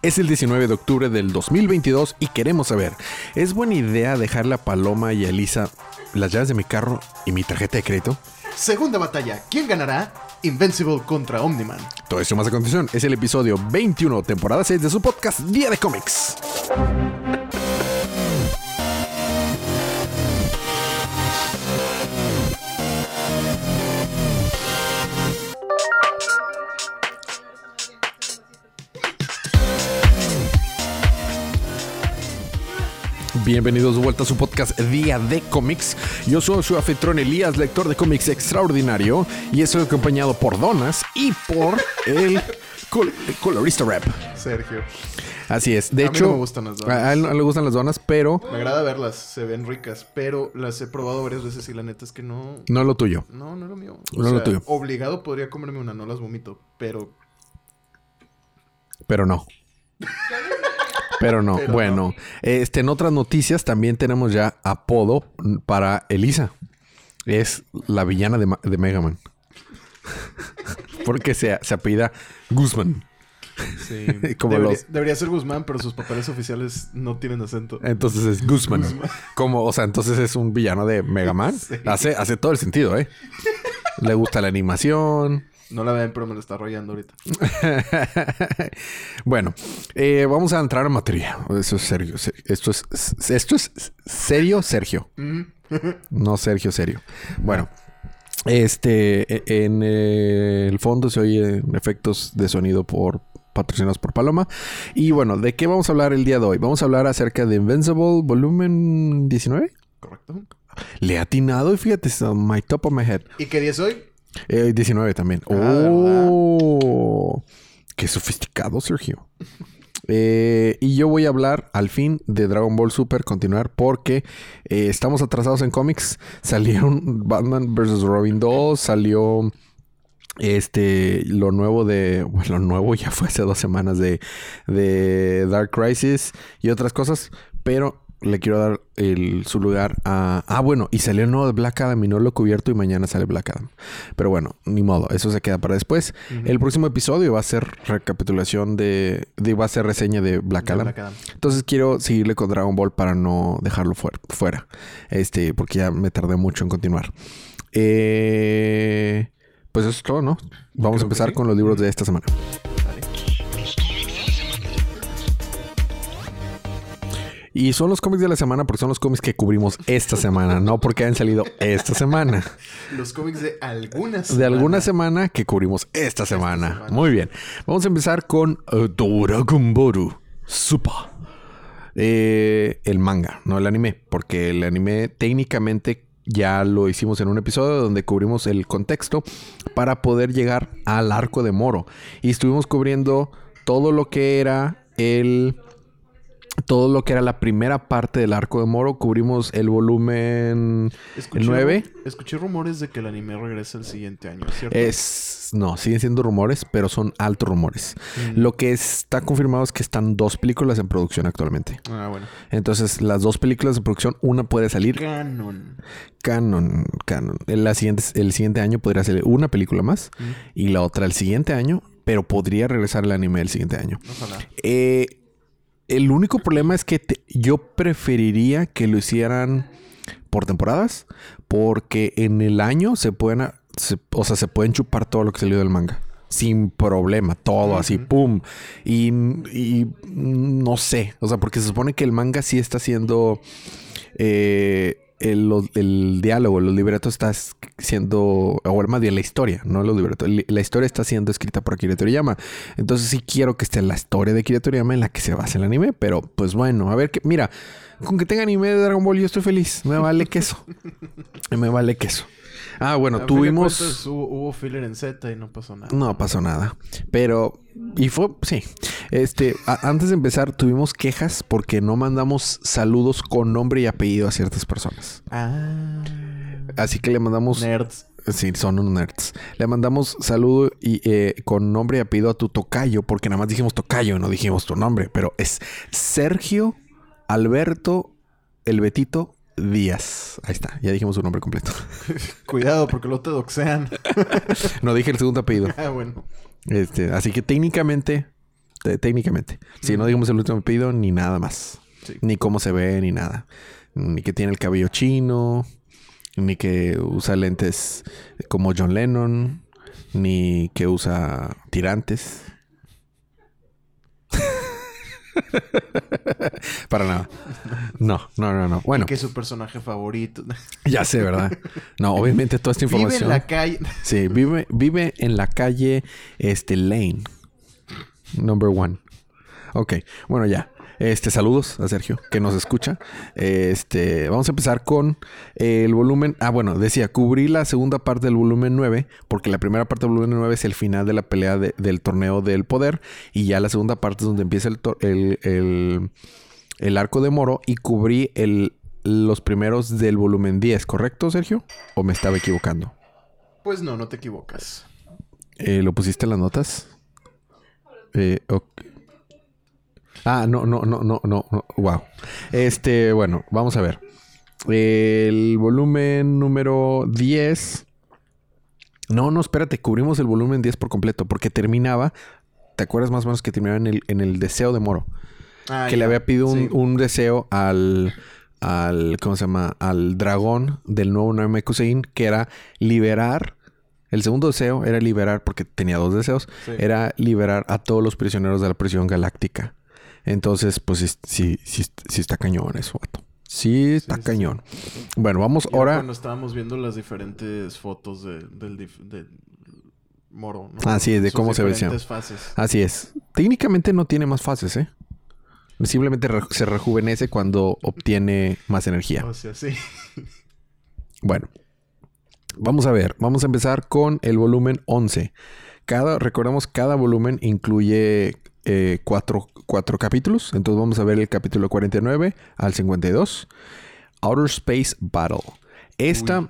Es el 19 de octubre del 2022 y queremos saber, ¿es buena idea dejarle a Paloma y a Elisa las llaves de mi carro y mi tarjeta de crédito? Segunda batalla. ¿Quién ganará? Invincible contra Omniman. Todo esto más a continuación es el episodio 21, temporada 6 de su podcast Día de Cómics. Bienvenidos de vuelta a su podcast Día de Cómics. Yo soy su anfitrión Elías, lector de cómics extraordinario, y estoy acompañado por Donas y por el, col- el colorista rap. Sergio. Así es. De A mí hecho, no me gustan las donas. a él no le gustan las donas, pero Me agrada verlas, se ven ricas, pero las he probado varias veces y la neta es que no. no es lo tuyo. No, no es lo mío. No es lo tuyo. Obligado podría comerme una, no las vomito, pero. Pero no. Pero no. Pero bueno, este, en otras noticias también tenemos ya apodo para Elisa. Es la villana de, Ma- de Mega Man. Porque se, se apellida Guzmán. Sí. Como debería, los- debería ser Guzmán, pero sus papeles oficiales no tienen acento. Entonces es Guzmán. Como, o sea, entonces es un villano de Mega Man. Sí. Hace, hace todo el sentido, ¿eh? Le gusta la animación. No la ven, pero me lo está arrollando ahorita. bueno, eh, vamos a entrar en materia. Eso es serio. se- Esto es, esto es serio, Sergio. No Sergio, serio. Bueno, este, e- en eh, el fondo se oye efectos de sonido por patrocinados por Paloma. Y bueno, ¿de qué vamos a hablar el día de hoy? Vamos a hablar acerca de Invincible volumen 19. ¿Correcto? Le he atinado y fíjate, on my top of my head. ¿Y qué día es hoy? Eh, 19 también. Ah, ¡Oh! ¡Qué sofisticado, Sergio! Eh, y yo voy a hablar al fin de Dragon Ball Super, continuar, porque eh, estamos atrasados en cómics. Salieron Batman vs. Robin 2, salió este lo nuevo de. Bueno, lo nuevo ya fue hace dos semanas de, de Dark Crisis y otras cosas, pero le quiero dar el, su lugar a. Ah, bueno, y salió el nuevo de Black Adam y no lo he cubierto y mañana sale Black Adam. Pero bueno, ni modo, eso se queda para después. El próximo episodio va a ser recapitulación de, de- va a ser reseña de Black De Adam. Black Adam. Entonces quiero seguirle con Dragon Ball para no dejarlo fuera, fuera. Este, porque ya me tardé mucho en continuar. Eh, pues eso es todo, ¿no? Vamos a Creo empezar sí. con los libros de esta semana. Y son los cómics de la semana porque son los cómics que cubrimos esta semana, no porque hayan salido esta semana. Los cómics de algunas. De alguna semana que cubrimos esta semana. semana. Muy bien. Vamos a empezar con eh, Dragon Ball Super. Eh, el manga, no el anime, porque el anime técnicamente ya lo hicimos en un episodio donde cubrimos el contexto para poder llegar al arco de Moro. Y estuvimos cubriendo todo lo que era el... Todo lo que era la primera parte del arco de Moro. Cubrimos el volumen Escuché, el 9. Escuché rumores de que el anime regresa el siguiente año, ¿cierto? Es. No, siguen siendo rumores, pero son altos rumores. Mm. Lo que está confirmado es que están dos películas en producción actualmente. Ah, bueno. Entonces, las dos películas de producción, una puede salir Canon. canon. canon. En la siguiente, el siguiente año podría salir una película más Mm. y la otra el siguiente año, pero podría regresar el anime el siguiente año. Ojalá. Eh, el único problema es que te- yo preferiría que lo hicieran por temporadas, porque en el año se pueden, se- o sea, se pueden chupar todo lo que salió del manga. Sin problema, todo así, pum. Y, y no sé, o sea, porque se supone que el manga sí está haciendo eh, el, el diálogo, los libretos está siendo, o más bien la historia, no los libretos. La historia está siendo escrita por Akira Toriyama. Entonces sí quiero que esté la historia de Akira Toriyama en la que se basa el anime, pero pues bueno, a ver que, mira, con que tenga anime de Dragon Ball yo estoy feliz. Me vale queso. Me vale queso. Ah, bueno, A tuvimos... cuentas, hubo, hubo filler en Z y no pasó nada. No pasó nada. Pero, y fue, sí. Este, a- antes de empezar, tuvimos quejas porque no mandamos saludos con nombre y apellido a ciertas personas. Ah. Así que le mandamos. Nerds. Sí, son unos nerds. Le mandamos saludo y eh, con nombre y apellido a tu tocayo, porque nada más dijimos tocayo, no dijimos tu nombre, pero es Sergio Alberto El Betito Díaz. Ahí está, ya dijimos su nombre completo. Cuidado, porque luego te doxean. No dije el segundo apellido. ah, bueno. Este, así que técnicamente te- técnicamente. Si no digamos el último pedido, ni nada más. Sí. Ni cómo se ve, ni nada. Ni que tiene el cabello chino, ni que usa lentes como John Lennon, ni que usa tirantes. Para nada. No, no, no, no. Bueno, Que es su personaje favorito. ya sé, ¿verdad? No, obviamente toda esta Vive información. en la calle. Sí, vive, vive en la calle este, Lane. Number one. Ok, bueno, ya. Este, saludos a Sergio, que nos escucha. Este, vamos a empezar con el volumen. Ah, bueno, decía, cubrí la segunda parte del volumen 9, porque la primera parte del volumen 9 es el final de la pelea de- del torneo del poder, y ya la segunda parte es donde empieza el, el, el- el arco de Moro, y cubrí el, los primeros del volumen 10, ¿correcto, Sergio? ¿O me estaba equivocando? Pues no, no te equivocas. Eh, ¿Lo pusiste en las notas? Eh, ok. Ah, no, no, no, no, no, no. Wow. Este, bueno, vamos a ver. El volumen número 10. No, no, espérate, cubrimos el volumen 10 por completo, porque terminaba. ¿Te acuerdas más o menos que terminaba en el, en el deseo de Moro? Ah, que le había pedido un, Sí. un deseo al, al, ¿cómo se llama? Al dragón del nuevo Namekusein, que era liberar. El segundo deseo era liberar, porque tenía dos deseos, Sí. era liberar a todos los prisioneros de la prisión galáctica. Entonces, pues sí, sí, sí, sí está cañón eso, vato. Sí, está sí, sí. cañón. Bueno, vamos Y ahora. Cuando estábamos viendo las diferentes fotos de, del, dif- Moro. ¿no? Ah, sí, de Sus cómo se ve, sí. diferentes fases. Así es. Técnicamente no tiene más fases, ¿eh? Simplemente re- se rejuvenece cuando obtiene más energía. O sea, sí. Bueno, vamos a ver, vamos a empezar con el volumen 11. Cada, recordemos, cada volumen incluye eh, cuatro, cuatro capítulos. Entonces vamos a ver el capítulo 49 al 52. Outer Space Battle. Esta, Uy.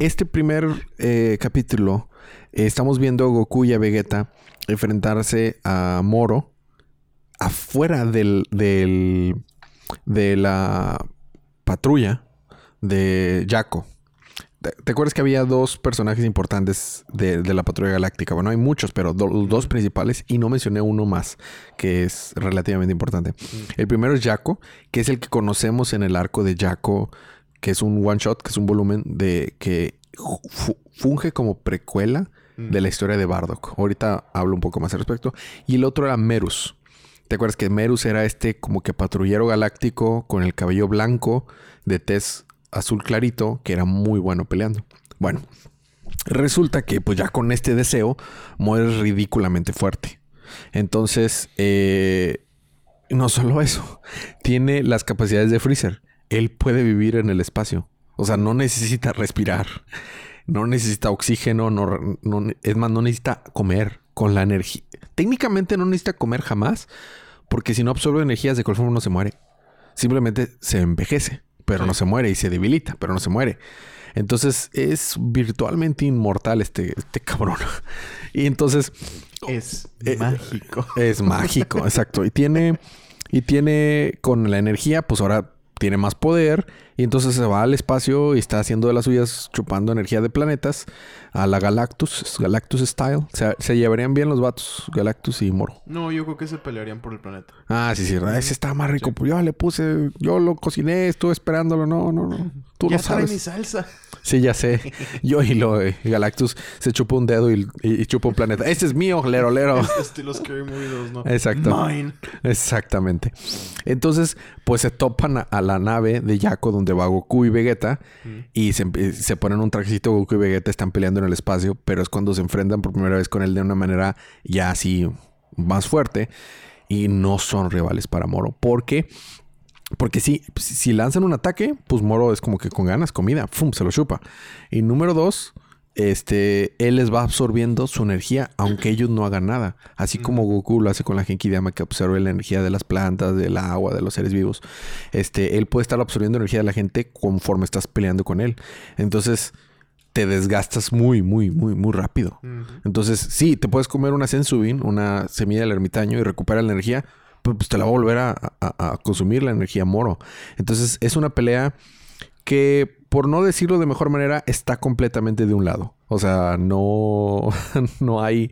este primer eh, capítulo, eh, estamos viendo a Goku y a Vegeta enfrentarse a Moro afuera del, del, de la patrulla de Jaco. ¿Te, acuerdas que había dos personajes importantes de, de la patrulla galáctica? Bueno, hay muchos, pero do- los dos principales y no mencioné uno más que es relativamente importante. El primero es Jaco, que es el que conocemos en el arco de Jaco, que es un one shot, que es un volumen de que fu- funge como precuela de la historia de Bardock. Ahorita hablo un poco más al respecto. Y el otro era Merus. ¿Te acuerdas que Merus era este como que patrullero galáctico con el cabello blanco de tez azul clarito que era muy bueno peleando? Bueno, resulta que pues ya con este deseo muere ridículamente fuerte. Entonces, eh, no solo eso, tiene las capacidades de Freezer. Él puede vivir en el espacio. O sea, no necesita respirar. No necesita oxígeno. No, no- es más, no necesita comer con la energía. Técnicamente no necesita comer jamás. Porque si no absorbe energías, de cualquier forma no se muere. Simplemente se envejece. Pero Sí. no se muere. Y se debilita, pero no se muere. Entonces es virtualmente inmortal este, este cabrón. Y entonces Es Eh, mágico. es mágico, exacto. Y tiene, y tiene con la energía, pues ahora tiene más poder. Y entonces se va al espacio y está haciendo de las suyas, chupando energía de planetas a la Galactus, Galactus Style. Se, se llevarían bien los vatos, Galactus y Moro. No, yo creo que se pelearían por el planeta. Ah, sí, sí, ese está más rico. Pues yo le puse, yo lo cociné, estuve esperándolo. No, no, no. Tú ya lo trae mi sabes. salsa. Sí, ya sé. Yo y lo eh, Galactus se chupa un dedo y, y- y chupa un planeta. Este es mío, lero, lero. Es estilo Scary Movie 2, ¿no? Exacto. Mine. Exactamente. Entonces, pues se topan a, a la nave de Yaco donde va Goku y Vegeta y se, se ponen un trajecito. Goku y Vegeta están peleando en el espacio, pero es cuando se enfrentan por primera vez con él de una manera ya así más fuerte y no son rivales para Moro. ¿Por qué? Porque si, si lanzan un ataque, pues Moro es como que con ganas, comida, ¡fum! se lo chupa. Y número dos, este, él les va absorbiendo su energía, aunque ellos no hagan nada. Así como Goku lo hace con la Genki Dama, que absorbe la energía de las plantas, del agua, de los seres vivos. Este, él puede estar absorbiendo energía de la gente conforme estás peleando con él. Entonces, te desgastas muy, muy, muy, muy rápido. Entonces, sí, te puedes comer una Sensubin, una semilla del ermitaño y recuperar la energía, pero pues te la va a volver a, a- a consumir la energía moro. Entonces, es una pelea que por no decirlo de mejor manera, está completamente de un lado. O sea, no, no, hay,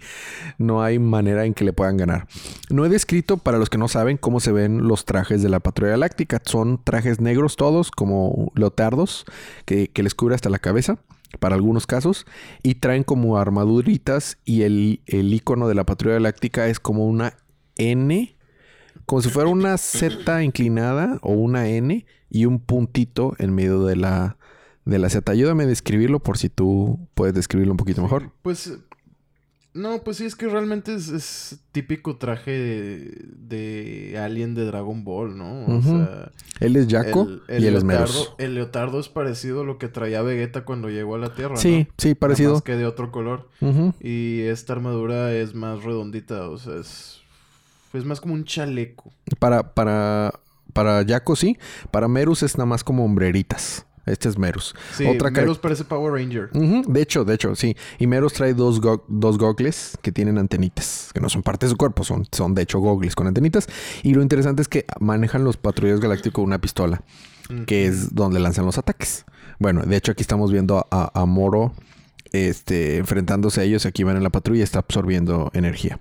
no hay manera en que le puedan ganar. No he descrito, para los que no saben, cómo se ven los trajes de la patrulla galáctica. Son trajes negros todos, como leotardos, que, les cubre hasta la cabeza, para algunos casos, y traen como armaduritas y el, el icono de la patrulla galáctica es como una N, como si fuera una Z inclinada o una N y un puntito en medio de la, de la Z. Ayúdame a describirlo por si tú puedes describirlo un poquito mejor. Pues no, pues sí, es que realmente es, típico traje de, alien de Dragon Ball, ¿no? O sea. Él es Jaco y él es Meros. El leotardo es parecido a lo que traía Vegeta cuando llegó a la Tierra. Sí, sí, parecido. Más que de otro color. Y esta armadura es más redondita, o sea, es. Es más como un chaleco. Para, para, para Jaco sí. Para Merus es nada más como hombreritas. Este es Merus. Sí, Otra Merus parece Power Ranger. De hecho, de hecho, sí. Y Merus trae dos, dos gogles que tienen antenitas, que no son parte de su cuerpo, son, son de hecho gogles con antenitas. Y lo interesante es que manejan los patrulleros galácticos una pistola, que es donde lanzan los ataques. Bueno, de hecho aquí estamos viendo a, a Moro este, enfrentándose a ellos. Aquí van en la patrulla está absorbiendo energía.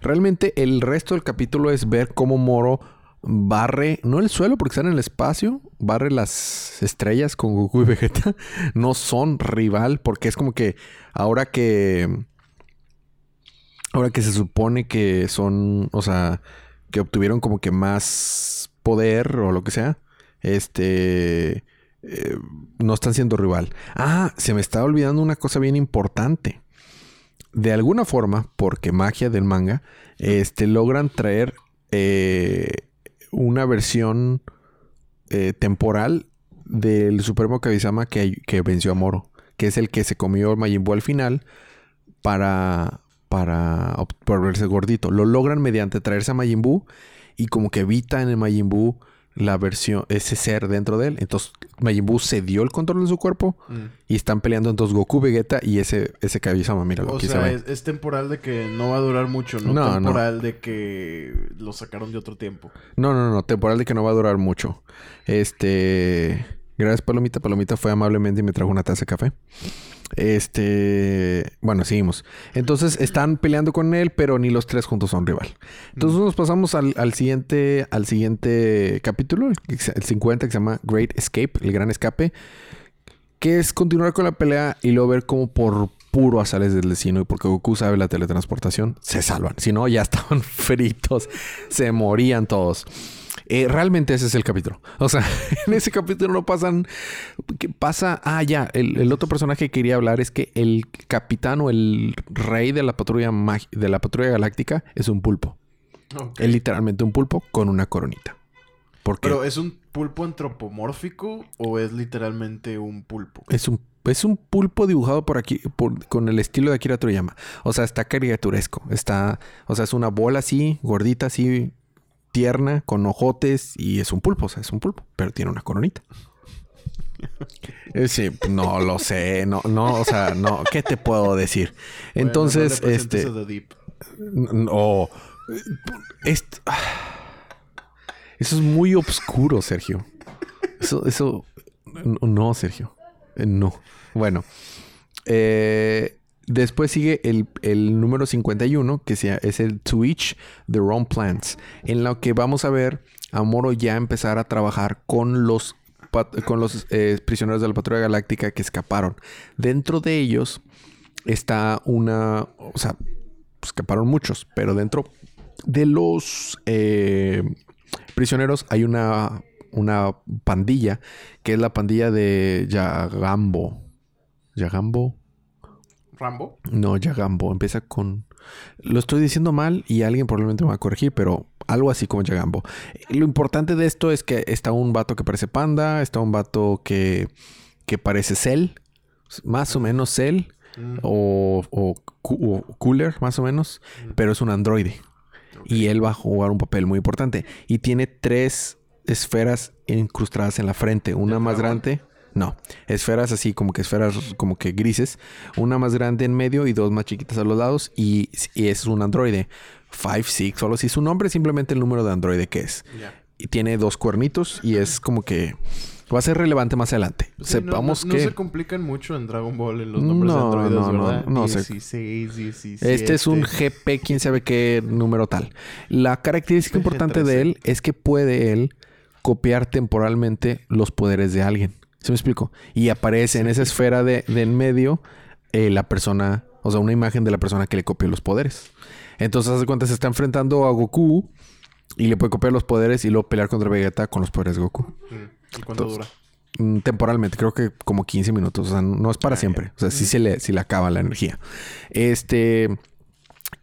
Realmente el resto del capítulo es ver cómo Moro barre, no el suelo porque están en el espacio, barre las estrellas con Goku y Vegeta. No son rival porque es como que ahora que... Ahora que se supone que son, o sea, que obtuvieron como que más poder o lo que sea, este... Eh, no están siendo rival. Ah, se me está olvidando una cosa bien importante. De alguna forma, porque magia del manga, este, logran traer eh, una versión eh, temporal del Supremo Kamisama que, que, venció a Moro, que es el que se comió Majin Buu al final para, para, verse gordito. Lo logran mediante traerse a Majin Buu y como que evita en el Majin Buu la versión, ese ser dentro de él. Entonces Majin Buu cedió el control de su cuerpo mm. y están peleando entonces Goku, Vegeta y ese, ese. Mira lo que sea, es, temporal de que no va a durar mucho, no, temporal de que lo sacaron de otro tiempo. No, no, no, temporal de que no va a durar mucho. Este... Gracias, Palomita. Palomita fue amablemente y me trajo una taza de café. Este, bueno, seguimos. Entonces están peleando con él, pero ni los tres juntos son rival. Entonces nos pasamos al, siguiente, al siguiente capítulo, el 50, que se llama Great Escape, el gran escape, que es continuar con la pelea y luego ver cómo por puro azales del destino y porque Goku sabe la teletransportación, se salvan. Si no, ya estaban fritos, se morían todos. Eh, realmente ese es el capítulo. O sea, en ese capítulo no pasan. ¿qué pasa? Ah, ya. El, otro personaje que quería hablar es que el capitán o el rey de la patrulla de la patrulla galáctica es un pulpo. Es literalmente un pulpo con una coronita. ¿Por Pero es un pulpo antropomórfico o es literalmente un pulpo? Es un es un pulpo dibujado por aquí con el estilo de Akira Toriyama. O sea, está caricaturesco. Está, o sea, es una bola así, gordita así, tierna, con ojotes y es un pulpo, o sea, es un pulpo, pero tiene una coronita. Eh, sí, no lo sé, no, no, o sea, no, ¿qué te puedo decir? Entonces, este, no, esto, eso es muy oscuro, Sergio. Eso, eso, no, Sergio, eh, no. Bueno, eh, Después sigue el, número 51, que es el To Each the Wrong Plants, en lo que vamos a ver a Moro ya empezar a trabajar con los, con los eh, prisioneros de la patrulla galáctica que escaparon. Dentro de ellos está una, o sea, escaparon muchos, pero dentro de los eh, prisioneros hay una, una pandilla, que es la pandilla de Yagambo. Yagambo. ¿Rambo? No, Yagambo. Empieza con. Lo estoy diciendo mal y alguien probablemente me va a corregir, pero algo así como Yagambo. Lo importante de esto es que está un vato que parece panda, está un vato que, que parece Cell, más o menos Cell, mm. o, o, Cooler, más o menos, mm. pero es un androide. Y él va a jugar un papel muy importante. Y tiene tres esferas incrustadas en la frente, una más grande. No, esferas así como que esferas como que grises, una más grande en medio y dos más chiquitas a los lados y, es un androide. 5, 6, solo si su nombre es simplemente el número de androide que es. Y tiene dos cuernitos y es como que Va a ser relevante más adelante. Sí, no- Sepamos no, no que... se complican mucho en Dragon Ball en los nombres No, de androides, no, no, ¿verdad? no sé. 16, 17... Este es un GP, quién sabe qué número tal. La característica importante de él es que puede él copiar temporalmente los poderes de alguien. ¿Se me explico? Y aparece en esa esfera de, de en medio eh, la persona, o sea, una imagen de la persona que le copió los poderes. Entonces, hace cuenta, se está enfrentando a Goku y le puede copiar los poderes y luego pelear contra Vegeta con los poderes de Goku. Mm, ¿Y cuánto Entonces, dura? Mm, Temporalmente, creo que como 15 minutos. O sea, no es para Ah, siempre. O sea, sí se le, sí le acaba la energía. Este.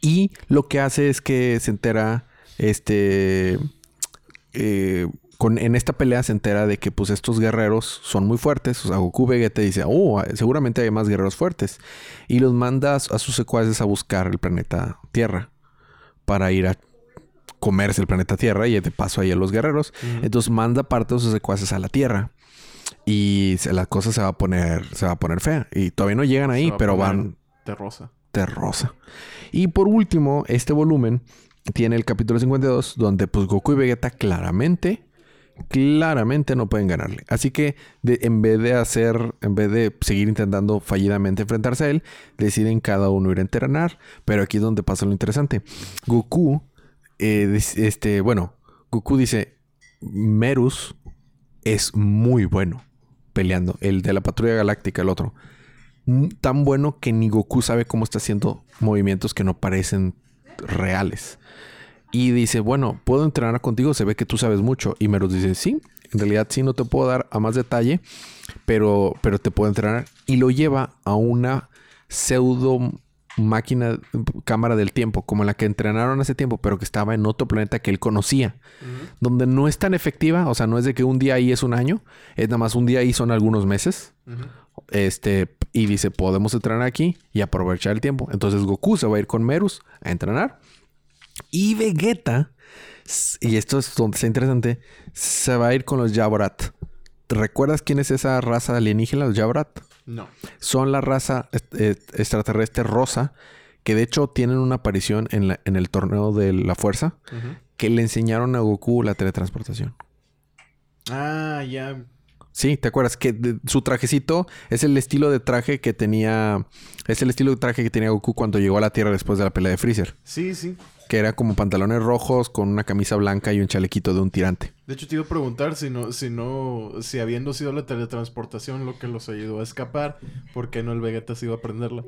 Y lo que hace es que se entera. Este. eh, con, en esta pelea se entera de que pues estos guerreros son muy fuertes. O sea, Goku Vegeta dice, oh, seguramente hay más guerreros fuertes. Y los manda a, a sus secuaces a buscar el planeta Tierra. Para ir a comerse el planeta Tierra y de paso ahí a los guerreros. Entonces manda parte de sus secuaces a la Tierra. Y se- la cosa se va a poner, se va a poner fea. Y todavía no llegan ahí, va pero van De rosa. de rosa. Y por último, este volumen tiene el capítulo 52, donde pues Goku y Vegeta claramente, claramente no pueden ganarle. Así que en vez de hacer, en vez de seguir intentando fallidamente enfrentarse a él, deciden cada uno ir a entrenar. Pero aquí es donde pasa lo interesante. Goku, eh, este, bueno, Goku dice, Merus es muy bueno peleando. El de la patrulla galáctica, el otro. Mm, Tan bueno que ni Goku sabe cómo está haciendo movimientos que no parecen reales. Y dice, bueno, ¿puedo entrenar contigo? Se ve que tú sabes mucho. Y Merus dice, sí, en realidad sí, no te puedo dar a más detalle, pero, pero te puedo entrenar. Y lo lleva a una pseudo máquina, cámara del tiempo, como la que entrenaron hace tiempo, pero que estaba en otro planeta que él conocía donde no es tan efectiva, o sea, no es de que un día ahí es un año, es nada más un día ahí son algunos meses. Este, y dice, podemos entrenar aquí y aprovechar el tiempo. Entonces Goku se va a ir con Merus a entrenar. Y Vegeta, y esto es donde está interesante, se va a ir con los Yaborat. ¿Recuerdas quién es esa raza alienígena, los Yaborat? No. Son la raza eh, extraterrestre rosa, que de hecho tienen una aparición en, la- en el torneo de la fuerza, que le enseñaron a Goku la teletransportación. Ah, ya. Sí, ¿te acuerdas? Que de- su trajecito es el estilo de traje que tenía. Es el estilo de traje que tenía Goku cuando llegó a la Tierra después de la pelea de Freezer. Sí, sí. Que era como pantalones rojos con una camisa blanca y un chalequito de un tirante. De hecho, te iba a preguntar si no, si no, si habiendo sido la teletransportación lo que los ayudó a escapar, ¿por qué no el Vegeta se iba a aprenderla?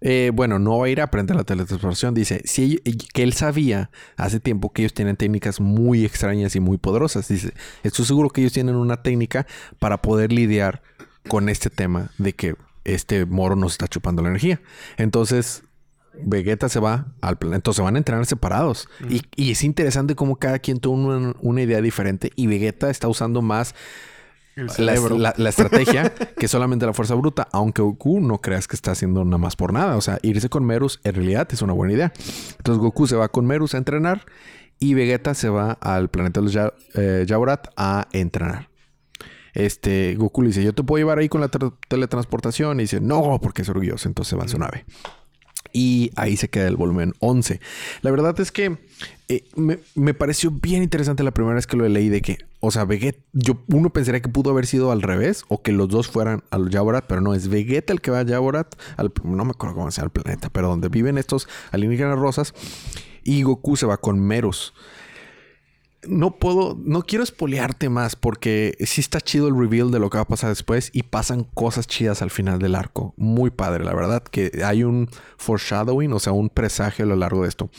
Eh, bueno, no va a ir a aprender la teletransportación. Dice si que él sabía hace tiempo que ellos tienen técnicas muy extrañas y muy poderosas. Dice, estoy seguro que ellos tienen una técnica para poder lidiar con este tema de que este moro nos está chupando la energía. Entonces, Vegeta se va al planeta. Entonces van a entrenar separados. y, y es interesante cómo cada quien tuvo una, una idea diferente. Y Vegeta está usando más la, cerebro. la- la estrategia que solamente la fuerza bruta. Aunque Goku no creas que está haciendo nada más por nada. O sea, irse con Merus en realidad es una buena idea. Entonces Goku se va con Merus a entrenar. Y Vegeta se va al planeta de los Ya- eh, a entrenar. Este, Goku le dice, yo te puedo llevar ahí con la tra- teletransportación. Y dice, no, porque es orgulloso. Entonces se va en su nave. Y ahí se queda el volumen 11. La verdad es que eh, me, me pareció bien interesante la primera vez que lo leí de que, o sea, Vegeta, yo uno pensaría que pudo haber sido al revés o que los dos fueran al Yaborat, pero no, es Vegeta el que va a Yaborat, al, no me acuerdo cómo se llama el planeta, pero donde viven estos alienígenas rosas y Goku se va con Meros. No puedo, no quiero espolearte más porque sí está chido el reveal de lo que va a pasar después y pasan cosas chidas al final del arco. Muy padre, la verdad, que hay un foreshadowing, o sea, un presagio a lo largo de esto.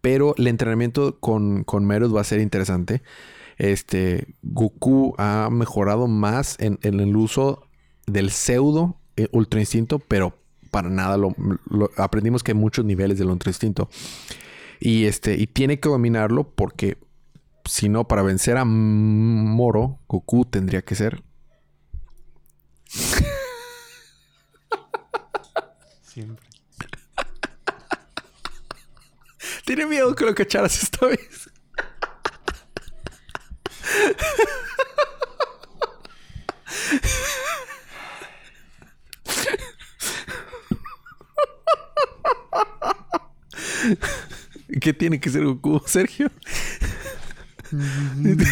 Pero el entrenamiento con, con va a ser interesante. Este, Goku ha mejorado más en, el uso del pseudo eh, ultra instinto, pero para nada lo, lo- aprendimos que hay muchos niveles del ultra instinto. Y este, y tiene que dominarlo porque si no, para vencer a Moro, Goku tendría que ser. Siempre. Tiene miedo que lo cacharas esta vez. ¿Qué tiene que ser Goku, Sergio? Mm -hmm.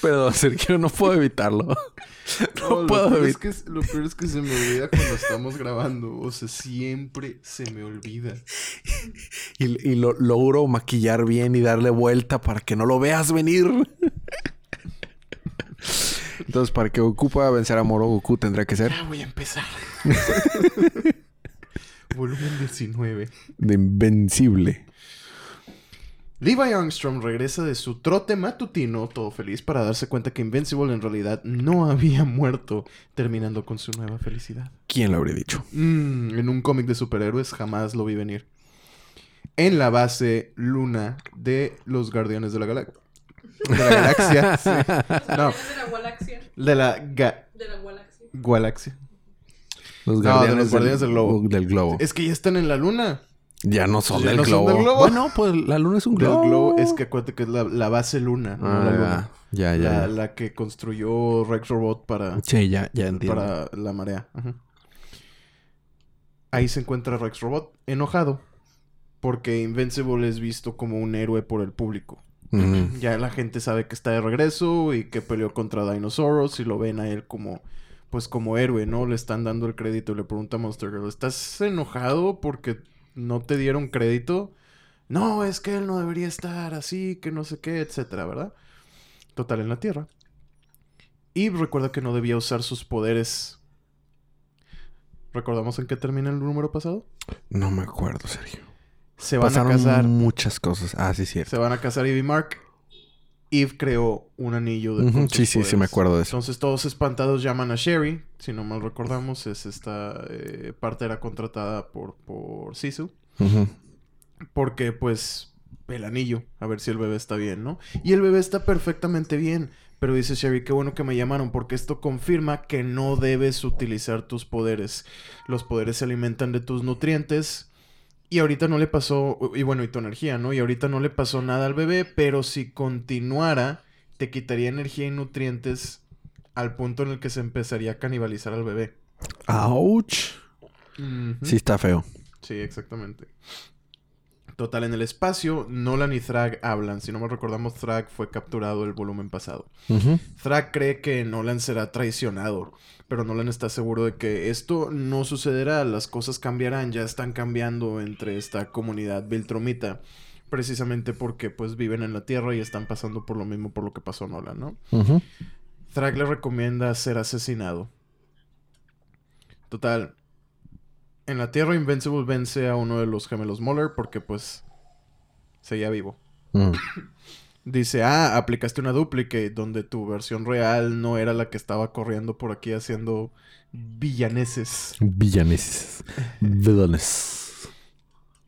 Perdón, Sergio, no puedo evitarlo. No, puedo evitarlo. Lo peor es que se me olvida cuando estamos grabando. O sea, siempre se me olvida. Y, y lo, logro maquillar bien y darle vuelta para que no lo veas venir. Entonces, para que Goku pueda vencer a Moro, Goku tendrá que ser Ya voy a empezar. Volumen 19. de invencible. Levi Armstrong regresa de su trote matutino, todo feliz, para darse cuenta que Invincible en realidad no había muerto, terminando con su nueva felicidad. ¿Quién lo habría dicho? Mm, en un cómic de superhéroes jamás lo vi venir. En la base luna de los Guardianes de la, Galaxia. De la Galaxia. sí. No, De la galaxia. de la ga- De la galaxia. Galaxia. Los No, de los Guardianes del Globo. Del globo. Es que ya están en la luna. Ya no son, Ya del, no son globo. del globo. Bueno, pues la luna es un globo. globo es que acuérdate que es la, la base luna, no Ah, la luna. ya, ya, La, ya. la que construyó Rex Robot para, Sí, ya, ya entiendo. para la marea. Ajá. Ahí se encuentra Rex Robot, enojado. Porque Invincible es visto como un héroe por el público. Ya la gente sabe que está de regreso y que peleó contra Dinosaurus y lo ven a él como, pues como héroe, ¿no? Le están dando el crédito y le pregunta a Monster Girl, ¿estás enojado porque no te dieron crédito? No, es que él no debería estar así, que no sé qué, etcétera, ¿verdad? Total en la Tierra. Y recuerda que no debía usar sus poderes. ¿Recordamos en qué termina el número pasado? No me acuerdo, Sergio. Se van Pasaron a casar. muchas cosas. Ah, sí, cierto. Se van a casar Eve y Mark. Eve creó un anillo de con sus Sí, sí, sí me acuerdo de eso. Entonces todos espantados llaman a Sherry. Si no mal recordamos, es esta eh, partera contratada por, por Sisu. Porque pues el anillo, a ver si el bebé está bien, ¿no? Y el bebé está perfectamente bien. Pero dice Sherry, qué bueno que me llamaron porque esto confirma que no debes utilizar tus poderes. Los poderes se alimentan de tus nutrientes. Y ahorita no le pasó, y bueno, y tu energía, ¿no? Y ahorita no le pasó nada al bebé, pero si continuara, te quitaría energía y nutrientes al punto en el que se empezaría a canibalizar al bebé. Ujú. Sí está feo. Sí, exactamente. Total, en el espacio, Nolan y Thrag hablan. Si no me recordamos, Thrag fue capturado el volumen pasado. Ujú. Thrag cree que Nolan será traicionado, pero Nolan está seguro de que esto no sucederá, las cosas cambiarán, ya están cambiando entre esta comunidad Viltromita, precisamente porque pues viven en la Tierra y están pasando por lo mismo por lo que pasó Nolan, ¿no? Ujú. Thrag le recomienda ser asesinado. Total. En la Tierra Invincible vence a uno de los gemelos Moller porque pues seguía vivo. Mm. Dice, ah, aplicaste una duplicate donde tu versión real no era la que estaba corriendo por aquí haciendo villaneses. Villaneses. Villanes.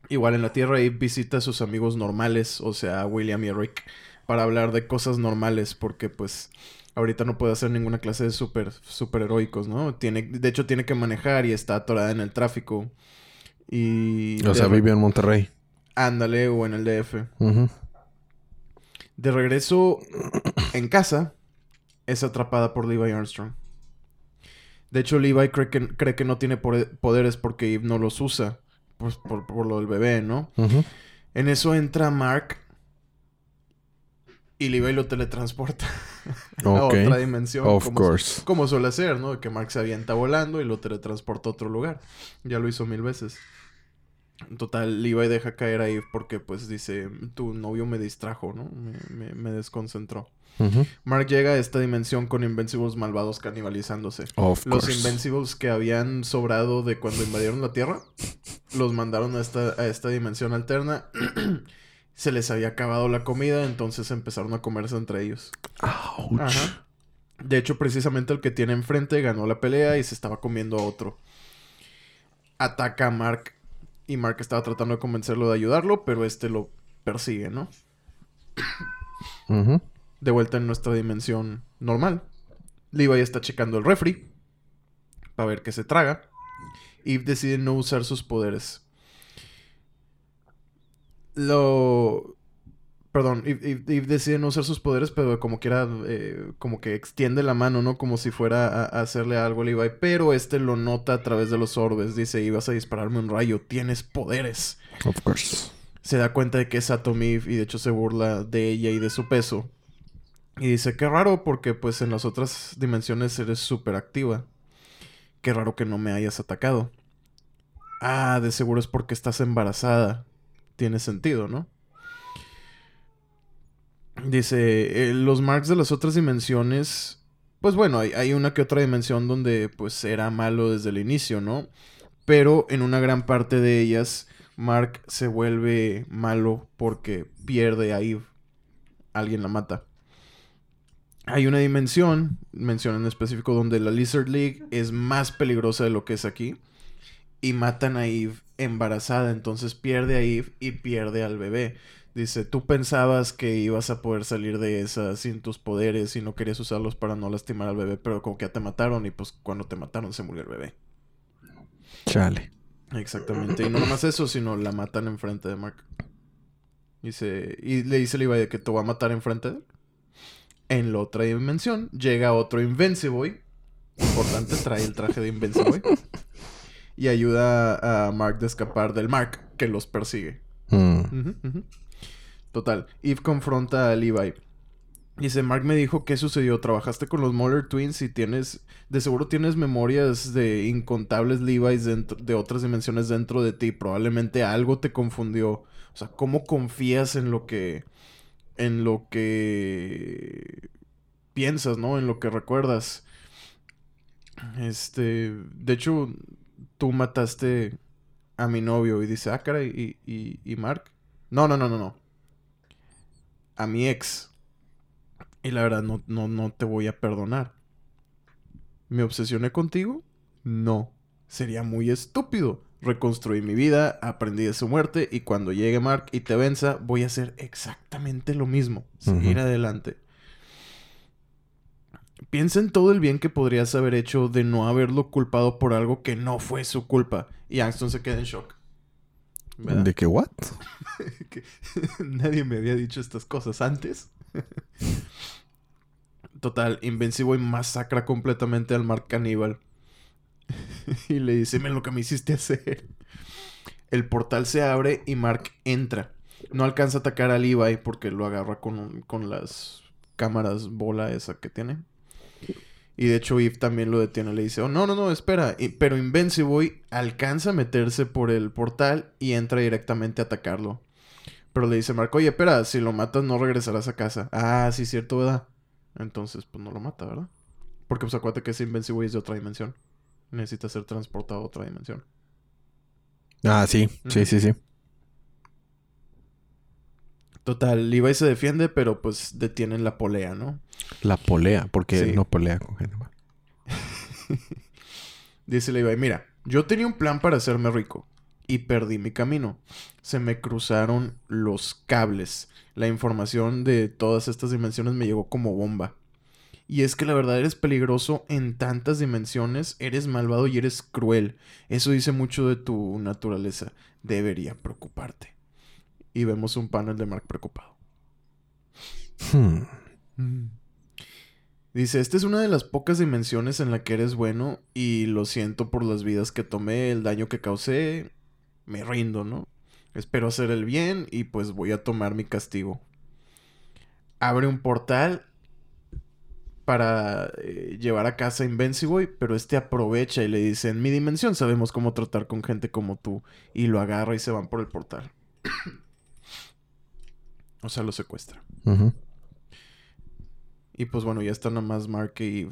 Igual en la Tierra Abe visita a sus amigos normales, o sea, William y Rick, para hablar de cosas normales, porque pues ahorita no puede hacer ninguna clase de super, super heroicos, ¿no? Tiene, de hecho, tiene que manejar y está atorada en el tráfico. Y... O sea, re- vive en Monterrey. Ándale, o en el DF. De regreso en casa, es atrapada por Levi Armstrong. De hecho, Levi cree que, cree que no tiene poderes porque Eve no los usa. Pues por, por lo del bebé, ¿no? En eso entra Mark y Levi lo teletransporta a otra dimensión. Of como, course. como suele hacer, ¿no? Que Mark se avienta volando y lo teletransporta a otro lugar. Ya lo hizo mil veces. En Total, Levi deja caer a Eve porque, pues, dice, tu novio me distrajo, ¿no? Me, me- me desconcentró. Mark llega a esta dimensión con Invencibles malvados canibalizándose. Of Los course. Invencibles que habían sobrado de cuando invadieron la Tierra, los mandaron a esta, a esta dimensión alterna. Se les había acabado la comida, entonces empezaron a comerse entre ellos. Ouch. Ajá. De hecho, precisamente el que tiene enfrente ganó la pelea y se estaba comiendo a otro. Ataca a Mark y Mark estaba tratando de convencerlo de ayudarlo, pero este lo persigue, ¿no? De vuelta en nuestra dimensión normal. Levi está checando el refri para ver qué se traga y decide no usar sus poderes. Lo... Perdón, Eve, decide no usar sus poderes, pero como quiera, eh, como que extiende la mano, ¿no? Como si fuera a, a hacerle algo a Levi. Pero este lo nota a través de los orbes. Dice, ibas a dispararme un rayo, tienes poderes. Of course. Se da cuenta de que es Atom Eve y de hecho se burla de ella y de su peso. Y dice, qué raro porque pues en las otras dimensiones eres súper activa. Qué raro que no me hayas atacado. Ah, de seguro es porque estás embarazada. Tiene sentido, ¿no? Dice, eh, los marks de las otras dimensiones, pues bueno, hay, una que otra dimensión donde pues era malo desde el inicio, ¿no? Pero en una gran parte de ellas, Mark se vuelve malo porque pierde a Eve. Alguien la mata. Hay una dimensión, menciona en específico, donde la Lizard League es más peligrosa de lo que es aquí. Y matan a Eve embarazada, entonces pierde a Eve y pierde al bebé. Dice, tú pensabas que ibas a poder salir de esa sin tus poderes y no querías usarlos para no lastimar al bebé, pero como que ya te mataron y pues cuando te mataron se murió el bebé. Chale. Exactamente. Y no nomás eso, sino la matan enfrente de Mark. Dice, y le dice Levi que te va a matar enfrente de él. En la otra dimensión llega otro Invincible. Importante, trae el traje de Invincible. Y ayuda a Mark de escapar del Mark que los persigue. Mm. Total. Eve confronta a Levi. Dice, Mark me dijo qué sucedió. Trabajaste con los Moller Twins y tienes, de seguro tienes memorias de incontables Levi's dentro, de otras dimensiones dentro de ti. Probablemente algo te confundió. O sea, ¿cómo confías en lo que, en lo que piensas, ¿no? En lo que recuerdas. Este, de hecho, tú mataste a mi novio y dice, ah, caray, ¿y, y, y Mark? No, no, no, no, no. A mi ex. Y la verdad, no, no, no te voy a perdonar. ¿Me obsesioné contigo? No. Sería muy estúpido. Reconstruí mi vida, aprendí de su muerte y cuando llegue Mark y te venza, voy a hacer exactamente lo mismo. Seguir adelante. Piensa en todo el bien que podrías haber hecho de no haberlo culpado por algo que no fue su culpa. Y Angston se queda en shock. ¿Verdad? ¿De qué what? que nadie me había dicho estas cosas antes. Total, Invencible masacra completamente al Mark Caníbal. y le dice, "Mira lo que me hiciste hacer. El portal se abre y Mark entra. No alcanza a atacar a Levi porque lo agarra con, un- con las cámaras bola esa que tiene. Y de hecho Eve también lo detiene. Le dice, oh, no, no, no, espera. Y- pero Invincible alcanza a meterse por el portal y entra directamente a atacarlo. Pero le dice Mark, oye, espera, si lo matas no regresarás a casa. Ah, sí, cierto, ¿verdad? Entonces, pues no lo mata, ¿verdad? Porque pues acuérdate que ese Invincible es de otra dimensión. Necesita ser transportado a otra dimensión. Ah, sí. Sí, sí, sí. Total, Levi se defiende, pero pues detienen la polea, ¿no? La polea, porque Sí. no polea con gente mal. Dice Levi, mira, yo tenía un plan para hacerme rico y perdí mi camino. Se me cruzaron los cables. La información de todas estas dimensiones me llegó como bomba. Y es que la verdad eres peligroso en tantas dimensiones, eres malvado y eres cruel. Eso dice mucho de tu naturaleza. Debería preocuparte. Y vemos un panel de Mark preocupado. Hmm. Dice, esta es una de las pocas dimensiones en la que eres bueno y lo siento por las vidas que tomé, el daño que causé, me rindo, ¿no? Espero hacer el bien y pues voy a tomar mi castigo. Abre un portal para eh, llevar a casa a Invincible, pero este aprovecha y le dice, en mi dimensión sabemos cómo tratar con gente como tú, y lo agarra y se van por el portal. O sea, lo secuestra. Y pues bueno, ya están nomás Mark y Eve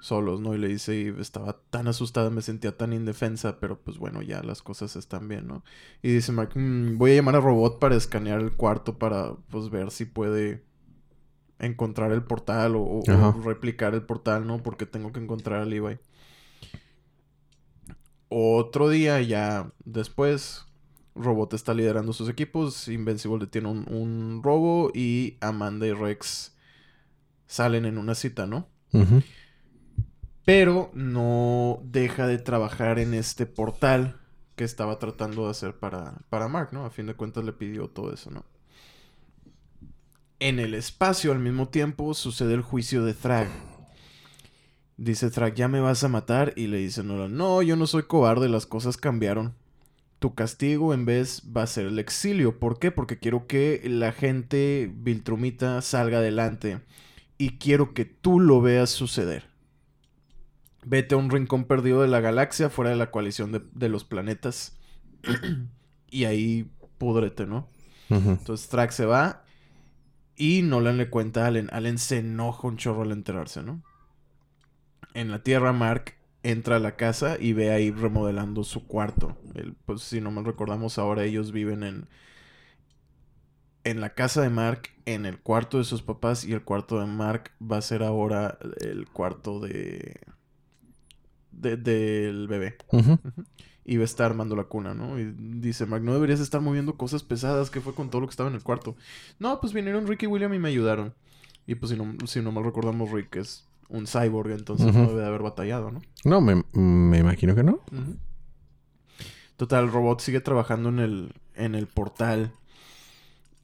solos, ¿no? Y le dice Eve, estaba tan asustada, me sentía tan indefensa, pero pues bueno, ya las cosas están bien, ¿no? Y dice Mark, "Mm, voy a llamar a Robot para escanear el cuarto para pues ver si puede encontrar el portal o, o- o Ajá. replicar el portal, ¿no? Porque tengo que encontrar a Levi. Otro día, ya después, Robot está liderando sus equipos. Invincible detiene un, un robo y Amanda y Rex salen en una cita, ¿no? Pero no deja de trabajar en este portal que estaba tratando de hacer para, para Mark, ¿no? A fin de cuentas le pidió todo eso, ¿no? En el espacio, al mismo tiempo, sucede el juicio de Thrag. Dice Thrag, ¿ya me vas a matar? Y le dice Nolan, no, yo no soy cobarde, las cosas cambiaron. Tu castigo en vez va a ser el exilio. ¿Por qué? Porque quiero que la gente Viltrumita salga adelante. y quiero que tú lo veas suceder. Vete a un rincón perdido de la galaxia, fuera de la coalición de, de los planetas. y ahí púdrete, ¿no? Entonces Track se va y Nolan le cuenta a Allen. Allen se enoja un chorro al enterarse, ¿no? En la Tierra, Mark entra a la casa y ve ahí remodelando su cuarto. El- pues si no mal recordamos, ahora ellos viven en... En la casa de Mark, en el cuarto de sus papás y el cuarto de Mark va a ser ahora el cuarto de... de- del bebé y va a estar armando la cuna, ¿no? Y dice, Mark, no deberías estar moviendo cosas pesadas. ¿Qué fue con todo lo que estaba en el cuarto? No, pues vinieron Rick y William y me ayudaron. Y pues si no, si no mal recordamos, Rick es un cyborg, entonces no debe de haber batallado, ¿no? No, me, me imagino que no. Total, el robot sigue trabajando en el, en el portal.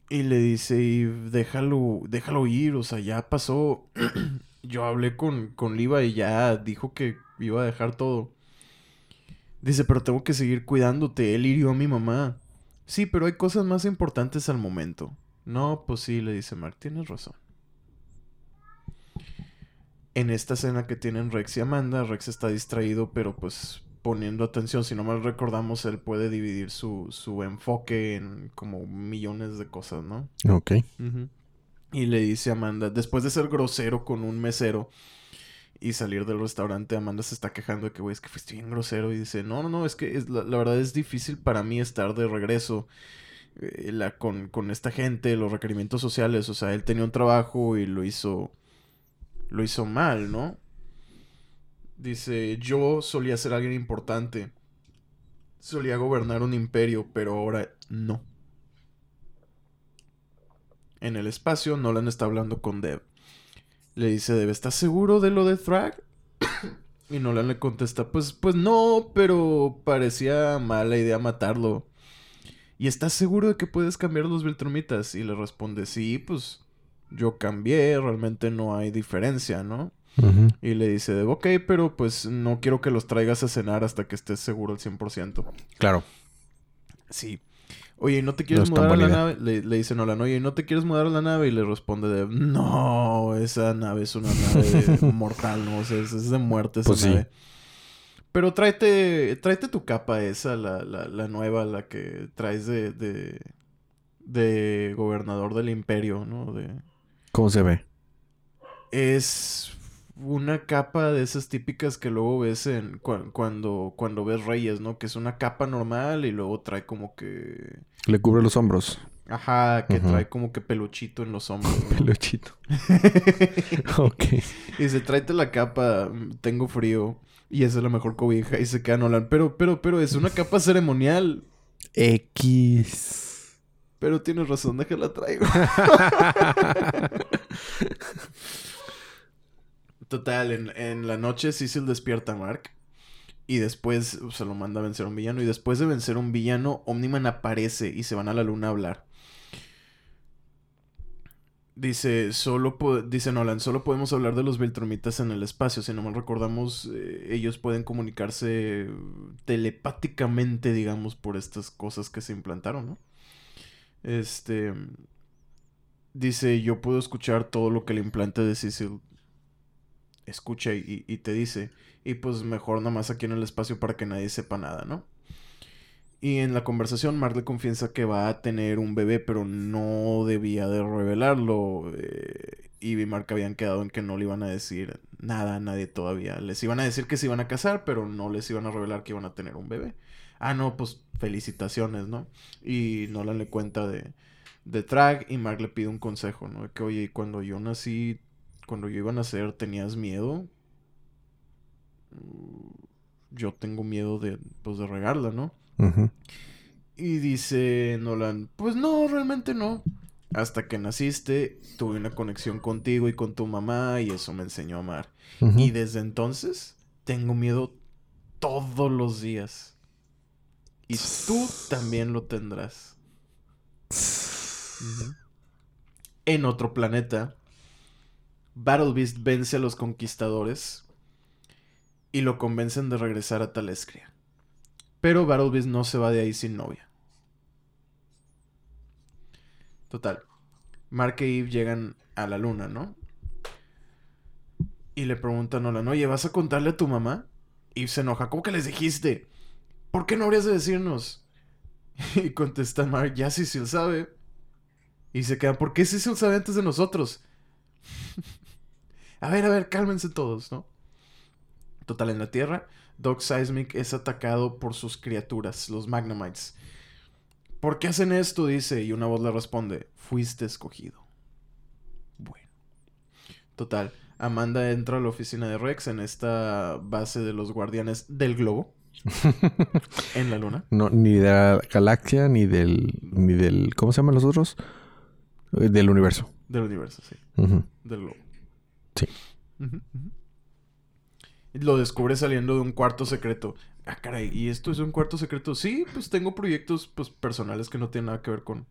Y le dice, y déjalo, déjalo ir, o sea, ya pasó. Yo hablé con, con Liva y ya dijo que iba a dejar todo. Dice, pero tengo que seguir cuidándote. Él hirió a mi mamá. Sí, pero hay cosas más importantes al momento. No, pues sí, le dice Mark, tienes razón. En esta escena que tienen Rex y Amanda, Rex está distraído, pero pues poniendo atención. Si no mal recordamos, él puede dividir su, su enfoque en como millones de cosas, ¿no? Ok. Y le dice a Amanda, después de ser grosero con un mesero y salir del restaurante, Amanda se está quejando de que, güey, es que fuiste bien grosero. Y dice, no, no, no, es que es- la, la verdad es difícil para mí estar de regreso eh, la, con, con esta gente, los requerimientos sociales. O sea, él tenía un trabajo y lo hizo, lo hizo mal, ¿no? Dice, yo solía ser alguien importante. Solía gobernar un imperio, pero ahora no. En el espacio, Nolan está hablando con Dev. Le dice, Dev, ¿estás seguro de lo de Thrag? y Nolan le contesta, pues, pues no, pero parecía mala idea matarlo. ¿Y estás seguro de que puedes cambiar los Viltrumitas? Y le responde, sí, pues yo cambié, realmente no hay diferencia, ¿no? Y le dice, Dev, ok, pero pues no quiero que los traigas a cenar hasta que estés seguro al 100%. Claro. Sí. Oye, ¿no te quieres No mudar a la nave? Le, le dice Nolan, oye, ¿no te quieres mudar a la nave? Y le responde de, no, esa nave es una nave de- mortal, ¿no? O sea, es, es de muerte esa Pues sí. nave. Pero tráete, tráete tu capa esa, la, la, la nueva, la que traes de, de, de gobernador del imperio, ¿no? De, ¿Cómo se ve? es una capa de esas típicas que luego ves en cua- cuando, cuando ves Reyes, ¿no? Que es una capa normal y luego trae como que... Le cubre los hombros. Ajá, que trae como que peluchito en los hombros. ¿no? Peluchito. ok. y dice, tráete la capa, tengo frío. Y esa es la mejor cobija. Y se queda Nolan. Pero, pero, pero, es una capa ceremonial. X. Pero tienes razón, déjala traigo. Total, en, en la noche Cecil despierta a Mark. Y después se lo manda a vencer a un villano. Y después de vencer a un villano, Omniman aparece y se van a la luna a hablar. Dice, solo dice Nolan, solo podemos hablar de los Viltrumitas en el espacio. Si no mal recordamos, eh, ellos pueden comunicarse telepáticamente, digamos, por estas cosas que se implantaron, ¿no? Este. Dice: Yo puedo escuchar todo lo que el implante de Cecil escucha y, y te dice. Y pues mejor nada más aquí en el espacio para que nadie sepa nada, ¿no? Y en la conversación, Mark le confiesa que va a tener un bebé, pero no debía de revelarlo. eh, y Mark habían quedado en que no le iban a decir nada a nadie todavía. Les iban a decir que se iban a casar, pero no les iban a revelar que iban a tener un bebé. Ah, no, pues felicitaciones, ¿no? Y Nolan le cuenta de, de Trag y Mark le pide un consejo, ¿no? De que, oye, cuando yo nací, cuando yo iba a nacer, ¿tenías miedo? Mm, Yo tengo miedo de, pues, de regarla, ¿no? Y dice Nolan, pues no, realmente no. Hasta que naciste, tuve una conexión contigo y con tu mamá y eso me enseñó a amar. Y desde entonces tengo miedo todos los días. Y tú también lo tendrás. En otro planeta, Battle Beast vence a los conquistadores y lo convencen de regresar a Talescria. Pero Battle Beast no se va de ahí sin novia. Total. Mark e Eve llegan a la luna, ¿no? Y le pregunta a Nolan, oye, ¿vas a contarle a tu mamá? Y se enoja, ¿cómo que les dijiste? ¿Por qué no habrías de decirnos? Y contesta Mark, ya Cecil sabe. Y se queda, ¿por qué Cecil sabe antes de nosotros? a ver, a ver, cálmense todos, ¿no? Total, en la Tierra, Doc Seismic es atacado por sus criaturas, los Magnamites. ¿Por qué hacen esto? Dice, y una voz le responde, fuiste escogido. Bueno. Total, Amanda entra a la oficina de Rex en esta base de los guardianes del globo. en la luna. No, ni de la galaxia, ni del, ni del, ¿cómo se llaman los otros? Eh, Del universo. Del universo, sí. Del globo. Sí. Lo descubre saliendo de un cuarto secreto. Ah, caray, ¿y esto es un cuarto secreto? Sí, pues tengo proyectos pues, personales que no tienen nada que ver con.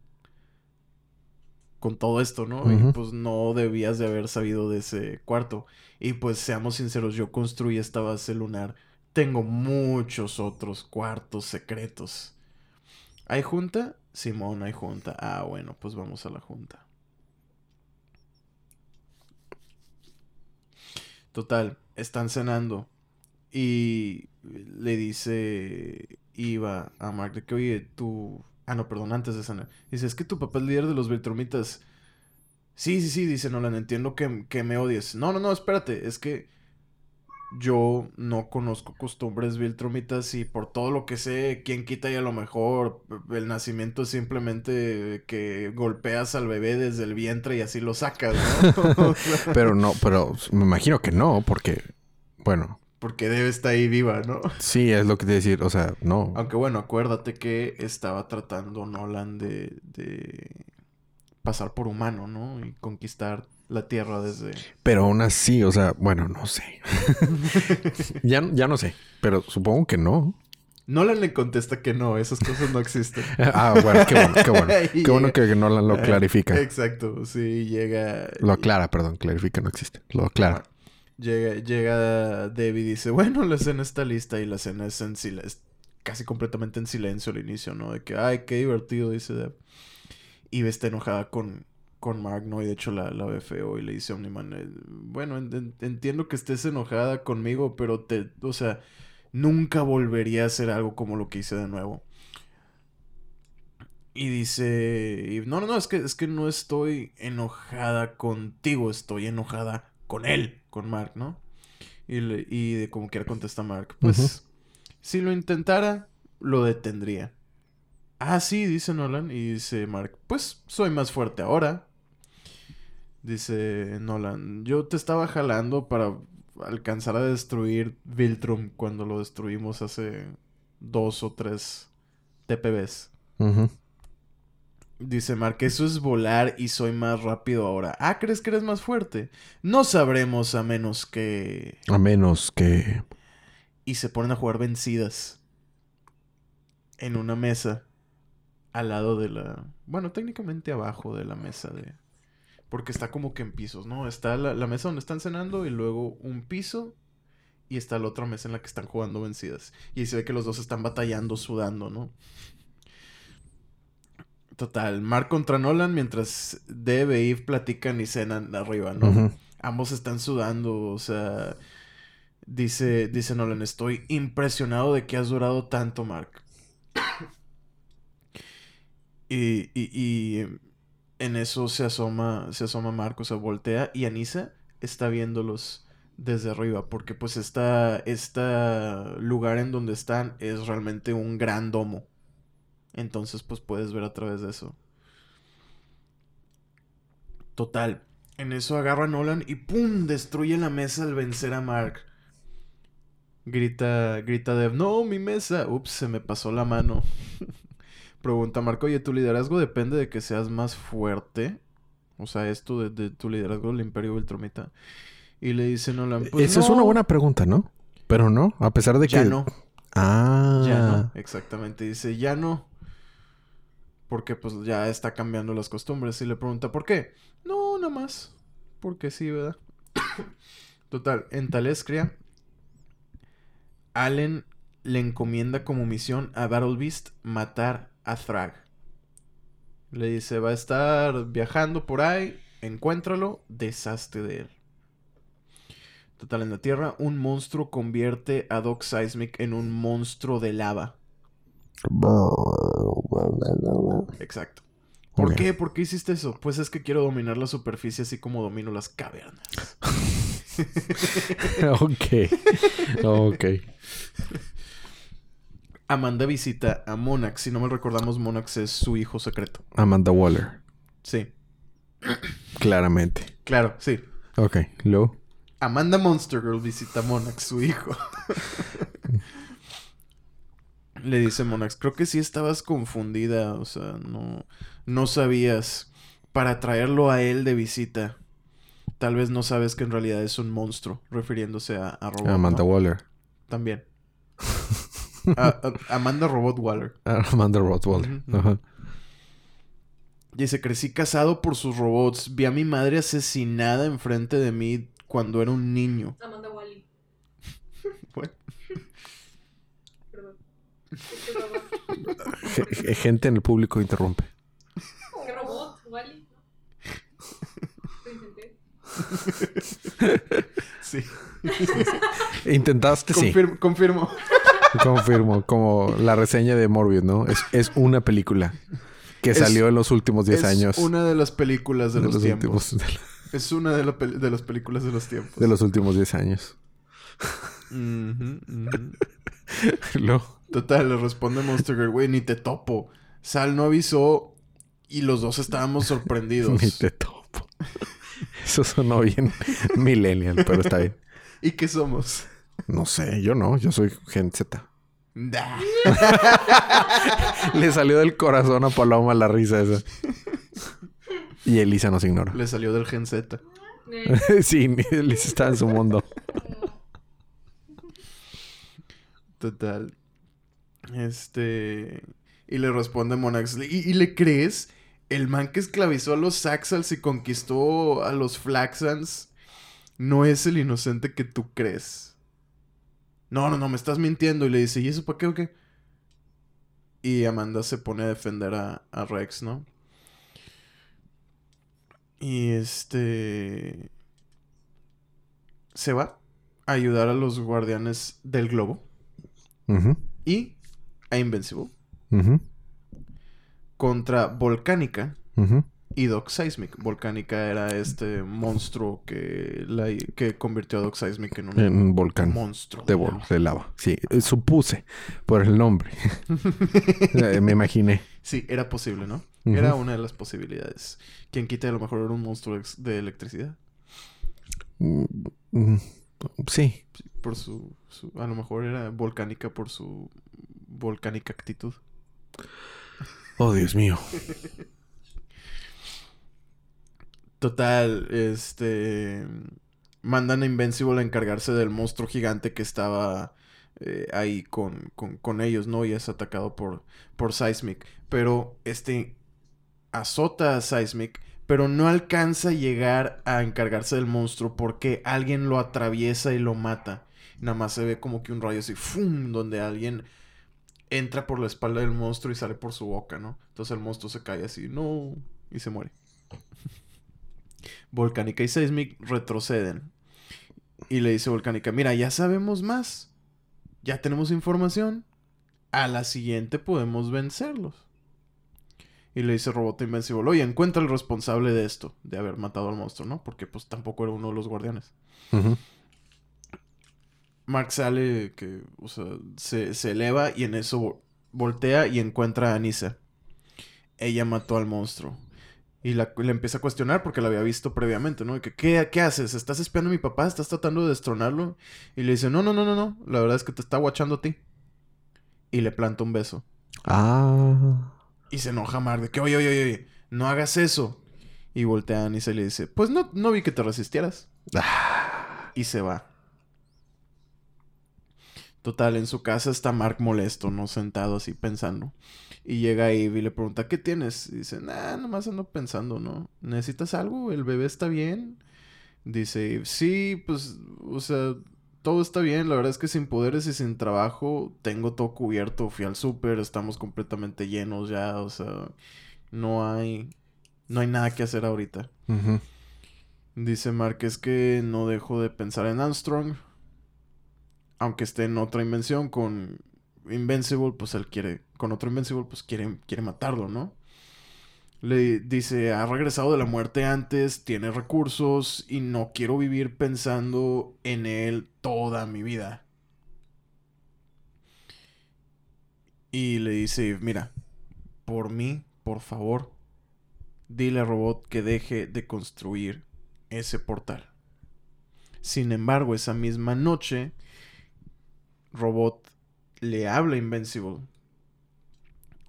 con todo esto, ¿no? Y pues no debías de haber sabido de ese cuarto. Y pues seamos sinceros, yo construí esta base lunar. Tengo muchos otros cuartos secretos. ¿Hay junta? Simón, hay junta. Ah, bueno, pues vamos a la junta. Total, están cenando. Y le dice Iva a Mark de que, oye, tú... Ah, no, perdón, antes de cenar. Dice, es que tu papá es líder de los Viltrumitas. Sí, sí, sí, dice Nolan, entiendo que, que me odies. No, no, no, espérate, es que yo no conozco costumbres Viltrumitas y por todo lo que sé, quién quita y a lo mejor el nacimiento es simplemente que golpeas al bebé desde el vientre y así lo sacas, ¿no? Pero no, pero me imagino que no, porque, bueno, porque debe estar ahí viva, ¿no? sí, es lo que te decir, o sea, no. Aunque bueno, acuérdate que estaba tratando Nolan de, de pasar por humano, ¿no? Y conquistar la Tierra desde... Pero aún así, o sea, bueno, no sé. ya, ya no sé, pero supongo que no. Nolan le contesta que no, esas cosas no existen. Ah, bueno, qué bueno, qué bueno. Qué bueno que no lo clarifica. Exacto, sí, llega... Lo aclara, perdón, clarifica no existe. Lo aclara. Llega, llega Debbie y dice, bueno, la cena está lista y la cena es en silencio, casi completamente en silencio al inicio, ¿no? De que, ay, qué divertido, dice Deb. Y está enojada con, con Mark, ¿no? Y de hecho la, la ve feo y le dice a Omniman, eh, bueno, en- en- entiendo que estés enojada conmigo, pero te, o sea, nunca volvería a hacer algo como lo que hice de nuevo. Y dice, no, no, no, es que, es que no estoy enojada contigo, estoy enojada con él, con Mark, ¿no? Y, le- y de como quiera contesta Mark, pues, si lo intentara, lo detendría. Ah, sí, dice Nolan, y dice Mark, pues, soy más fuerte ahora. Dice Nolan, yo te estaba jalando para alcanzar a destruir Viltrum cuando lo destruimos hace dos o tres TPBs. Dice Mark, eso es volar y soy más rápido ahora. Ah, ¿crees que eres más fuerte? No sabremos a menos que... A menos que. Y se ponen a jugar vencidas. En una mesa. Al lado de la... Bueno, técnicamente abajo de la mesa de... Porque está como que en pisos, ¿no? Está la, la mesa donde están cenando y luego un piso. Y está la otra mesa en la que están jugando vencidas. Y se ve que los dos están batallando, sudando, ¿no? Total, Mark contra Nolan mientras Deb e Eve platican y cenan arriba, ¿no? Ambos están sudando, o sea, dice, dice Nolan, estoy impresionado de que has durado tanto, Mark. y, y, y en eso se asoma, se asoma Mark, o sea, voltea y Anisa está viéndolos desde arriba, porque pues esta, este lugar en donde están es realmente un gran domo. Entonces, pues puedes ver a través de eso. Total. En eso agarra a Nolan y ¡pum! Destruye la mesa al vencer a Mark. Grita, grita Dev, no, mi mesa. Ups, se me pasó la mano. Pregunta Mark, oye, ¿tu liderazgo depende de que seas más fuerte? O sea, esto de, de tu liderazgo del Imperio Viltromita. Y le dice Nolan, pues Esa es una buena pregunta, ¿no? Pero no, a pesar de que. Ya no. Ah. Ya no, exactamente. Dice, ya no. Porque pues ya está cambiando las costumbres. Y le pregunta, ¿por qué? No, nada más. Porque sí, ¿verdad? Total, en Talescria, Allen le encomienda como misión a Battle Beast matar a Thrag. Le dice, va a estar viajando por ahí, encuéntralo, deshazte de él. Total, en la Tierra, un monstruo convierte a Doc Seismic en un monstruo de lava. Exacto. ¿Por qué? ¿Por qué hiciste eso? Pues es que quiero dominar la superficie así como domino las cavernas. ok. Ok. Amanda visita a Monax. Si no me recordamos, Monax es su hijo secreto. Amanda Waller. Sí, Claramente. claro, sí. Ok. Luego. Amanda Monster Girl visita a Monax, su hijo. Le dice Monax, creo que sí estabas confundida, o sea, no, no sabías. Para traerlo a él de visita, tal vez no sabes que en realidad es un monstruo, refiriéndose a, a Robot. Amanda ¿no? Waller. También. A- a- Amanda Robot Waller. Amanda Rothwald. Ujú, Ajá. Dice, crecí casado por sus robots. Vi a mi madre asesinada enfrente de mí cuando era un niño. Amanda Wally. Bueno, Perdón. Robot. Gente en el público interrumpe. ¿Qué robot? Wally. Lo intenté. sí. Intentaste, sí. Confirmo, confirmo. Como la reseña de Morbius, ¿no? Es, es una película que Es- salió en los últimos 10 es años. una de las películas de, de los, los tiempos. Es una de, la de las películas de los tiempos. de los últimos 10 años. Luego. Total, le responde Monster Girl, güey, ni te topo. Sal no avisó y los dos estábamos sorprendidos. Ni te topo. Eso sonó bien millennial, pero está bien. ¿Y qué somos? No sé, yo no. Yo soy Gen Z. Nah. Le salió del corazón a Paloma la risa esa. Y Elisa nos ignora. Le salió del Gen Z. Sí, Elisa está en su mundo. Total. Este. Y le responde Monax. ¿Y, y le crees? El man que esclavizó a los Saxals y conquistó a los Flaxans no es el inocente que tú crees. No, no, no, me estás mintiendo. Y le dice, ¿y eso para qué o qué? Y Amanda se pone a defender a, a Rex, ¿no? Y este. Se va a ayudar a los guardianes del globo y a Invincible ujú, contra Volcánica ujú. Y Doc Seismic. Volcánica era este monstruo que, la, que convirtió a Doc Seismic en un, En volcán monstruo. de, vol- de lava. Sí, eh, supuse por el nombre. Eh, Me imaginé. Sí, era posible, ¿no? Era una de las posibilidades. Quien quita a lo mejor era un monstruo de electricidad. Mm, mm, Sí. Por su, su- A lo mejor era volcánica por su volcánica actitud. Oh, Dios mío. Total, este. Mandan a Invincible a encargarse del monstruo gigante que estaba eh, ahí con, con, con ellos, ¿no? Y es atacado por, por Seismic. Pero este azota a Seismic, pero no alcanza a llegar a encargarse del monstruo porque alguien lo atraviesa y lo mata. Nada más se ve como que un rayo así, ¡fum! Donde alguien entra por la espalda del monstruo y sale por su boca, ¿no? Entonces el monstruo se cae así, no, y se muere. Volcánica y Seismic retroceden. Y le dice Volcánica, mira, ya sabemos más. Ya tenemos información. A la siguiente podemos vencerlos. Y le dice Robot Invencible, oye, encuentra el responsable de esto, de haber matado al monstruo, ¿no? Porque pues tampoco era uno de los guardianes. Mark sale, que, o sea, se, se eleva y en eso vo- voltea y encuentra a Anissa. Ella mató al monstruo. Y la, le empieza a cuestionar porque la había visto previamente, ¿no? Y que, ¿qué, ¿qué haces? ¿Estás espiando a mi papá? ¿Estás tratando de destronarlo? Y le dice, no, no, no, no, no. La verdad es que te está guachando a ti. Y le planta un beso. Ah. Y se enoja Mark de que, oye, oye, oye, no hagas eso. Y voltea a Anissa y le dice, pues no, no vi que te resistieras. Y se va. Total, en su casa está Mark molesto, ¿no? Sentado así pensando. Y llega Eve y le pregunta, ¿qué tienes? Y dice, nah, nomás ando pensando, ¿no? ¿Necesitas algo? ¿El bebé está bien? Dice sí, pues, o sea, todo está bien. La verdad es que sin poderes y sin trabajo tengo todo cubierto. Fui al súper, estamos completamente llenos ya, o sea, no hay, no hay nada que hacer ahorita. Dice Mark, es que no dejo de pensar en Armstrong. Aunque esté en otra invención con Invincible, pues él quiere, con otro Invincible, pues quiere, quiere matarlo, ¿no? Le dice, ha regresado de la muerte antes, tiene recursos y no quiero vivir pensando en él toda mi vida. Y le dice, mira, por mí, por favor, dile a Robot que deje de construir ese portal. Sin embargo, esa misma noche, Robot le habla Invincible.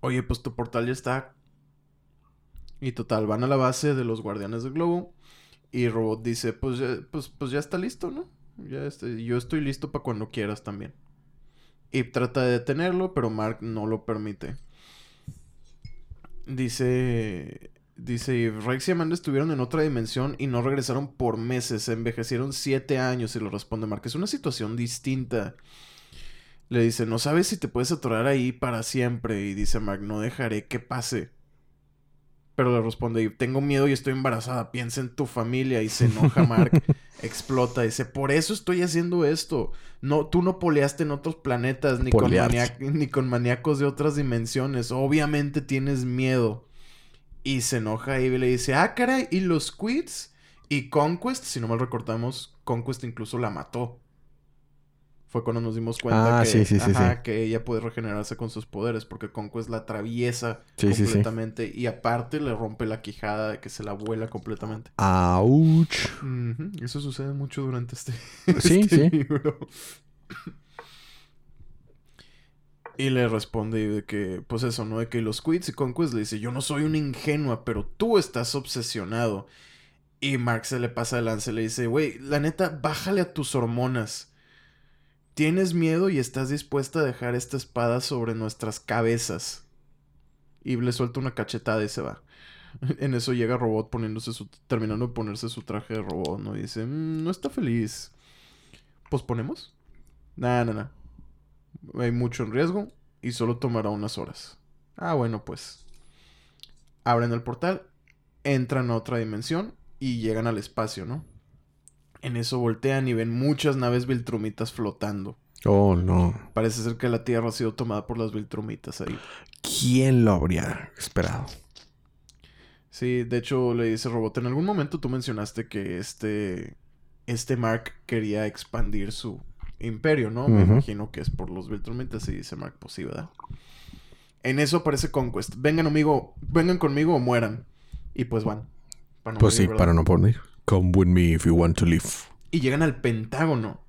Oye, pues tu portal ya está. Y total, van a la base de los guardianes del globo. Y Robot dice, pues ya, pues, pues ya está listo, ¿no? Ya este, yo estoy listo para cuando quieras también. Y trata de detenerlo, pero Mark no lo permite. Dice. Dice, Rex y Amanda estuvieron en otra dimensión y no regresaron por meses. Se envejecieron siete años y lo responde Mark. Es una situación distinta. Le dice, no sabes si te puedes atorar ahí para siempre. Y dice Mark, no dejaré que pase. Pero le responde, tengo miedo y estoy embarazada. Piensa en tu familia. Y se enoja Mark. explota. Dice, por eso estoy haciendo esto. No, tú no poleaste en otros planetas ni con, ni con maníacos de otras dimensiones. Obviamente tienes miedo. Y se enoja y le dice, ah, caray, ¿y los quits? Y Conquest, si no mal recordamos, Conquest incluso la mató. Fue cuando nos dimos cuenta Ah, que, sí, sí, sí, ajá, sí. que ella puede regenerarse con sus poderes porque Conquest la atraviesa completamente y aparte le rompe la quijada de que se la vuela completamente. ¡Auch! Eso sucede mucho durante este, este libro. Y le responde de que, pues eso, ¿no? De que los quits y Conquest le dice, yo no soy una ingenua, pero tú estás obsesionado. Y Mark se le pasa de lance y le dice, güey, la neta, bájale a tus hormonas. Tienes miedo y estás dispuesta a dejar esta espada sobre nuestras cabezas. Y le suelta una cachetada y se va. En eso llega Robot poniéndose su... terminando de ponerse su traje de robot, ¿no? Y dice, "Mm, no está feliz. ¿Posponemos? Nah, nah, nah. Hay mucho en riesgo y solo tomará unas horas. Ah, bueno, pues. Abren el portal, entran a otra dimensión y llegan al espacio, ¿no? En eso voltean y ven muchas naves Viltrumitas flotando. Oh, no. Parece ser que la Tierra ha sido tomada por las Viltrumitas ahí. ¿Quién lo habría esperado? Sí, de hecho le dice Robot, en algún momento tú mencionaste que este, este Mark quería expandir su imperio, ¿no? Me imagino que es por los Viltrumitas y dice Mark, pues sí, ¿verdad? En eso aparece Conquest. Vengan amigo, vengan conmigo o mueran. Y pues van. para no Pues sí, morir, ¿verdad? para no poner. Come with me if you want to live. Y llegan al Pentágono.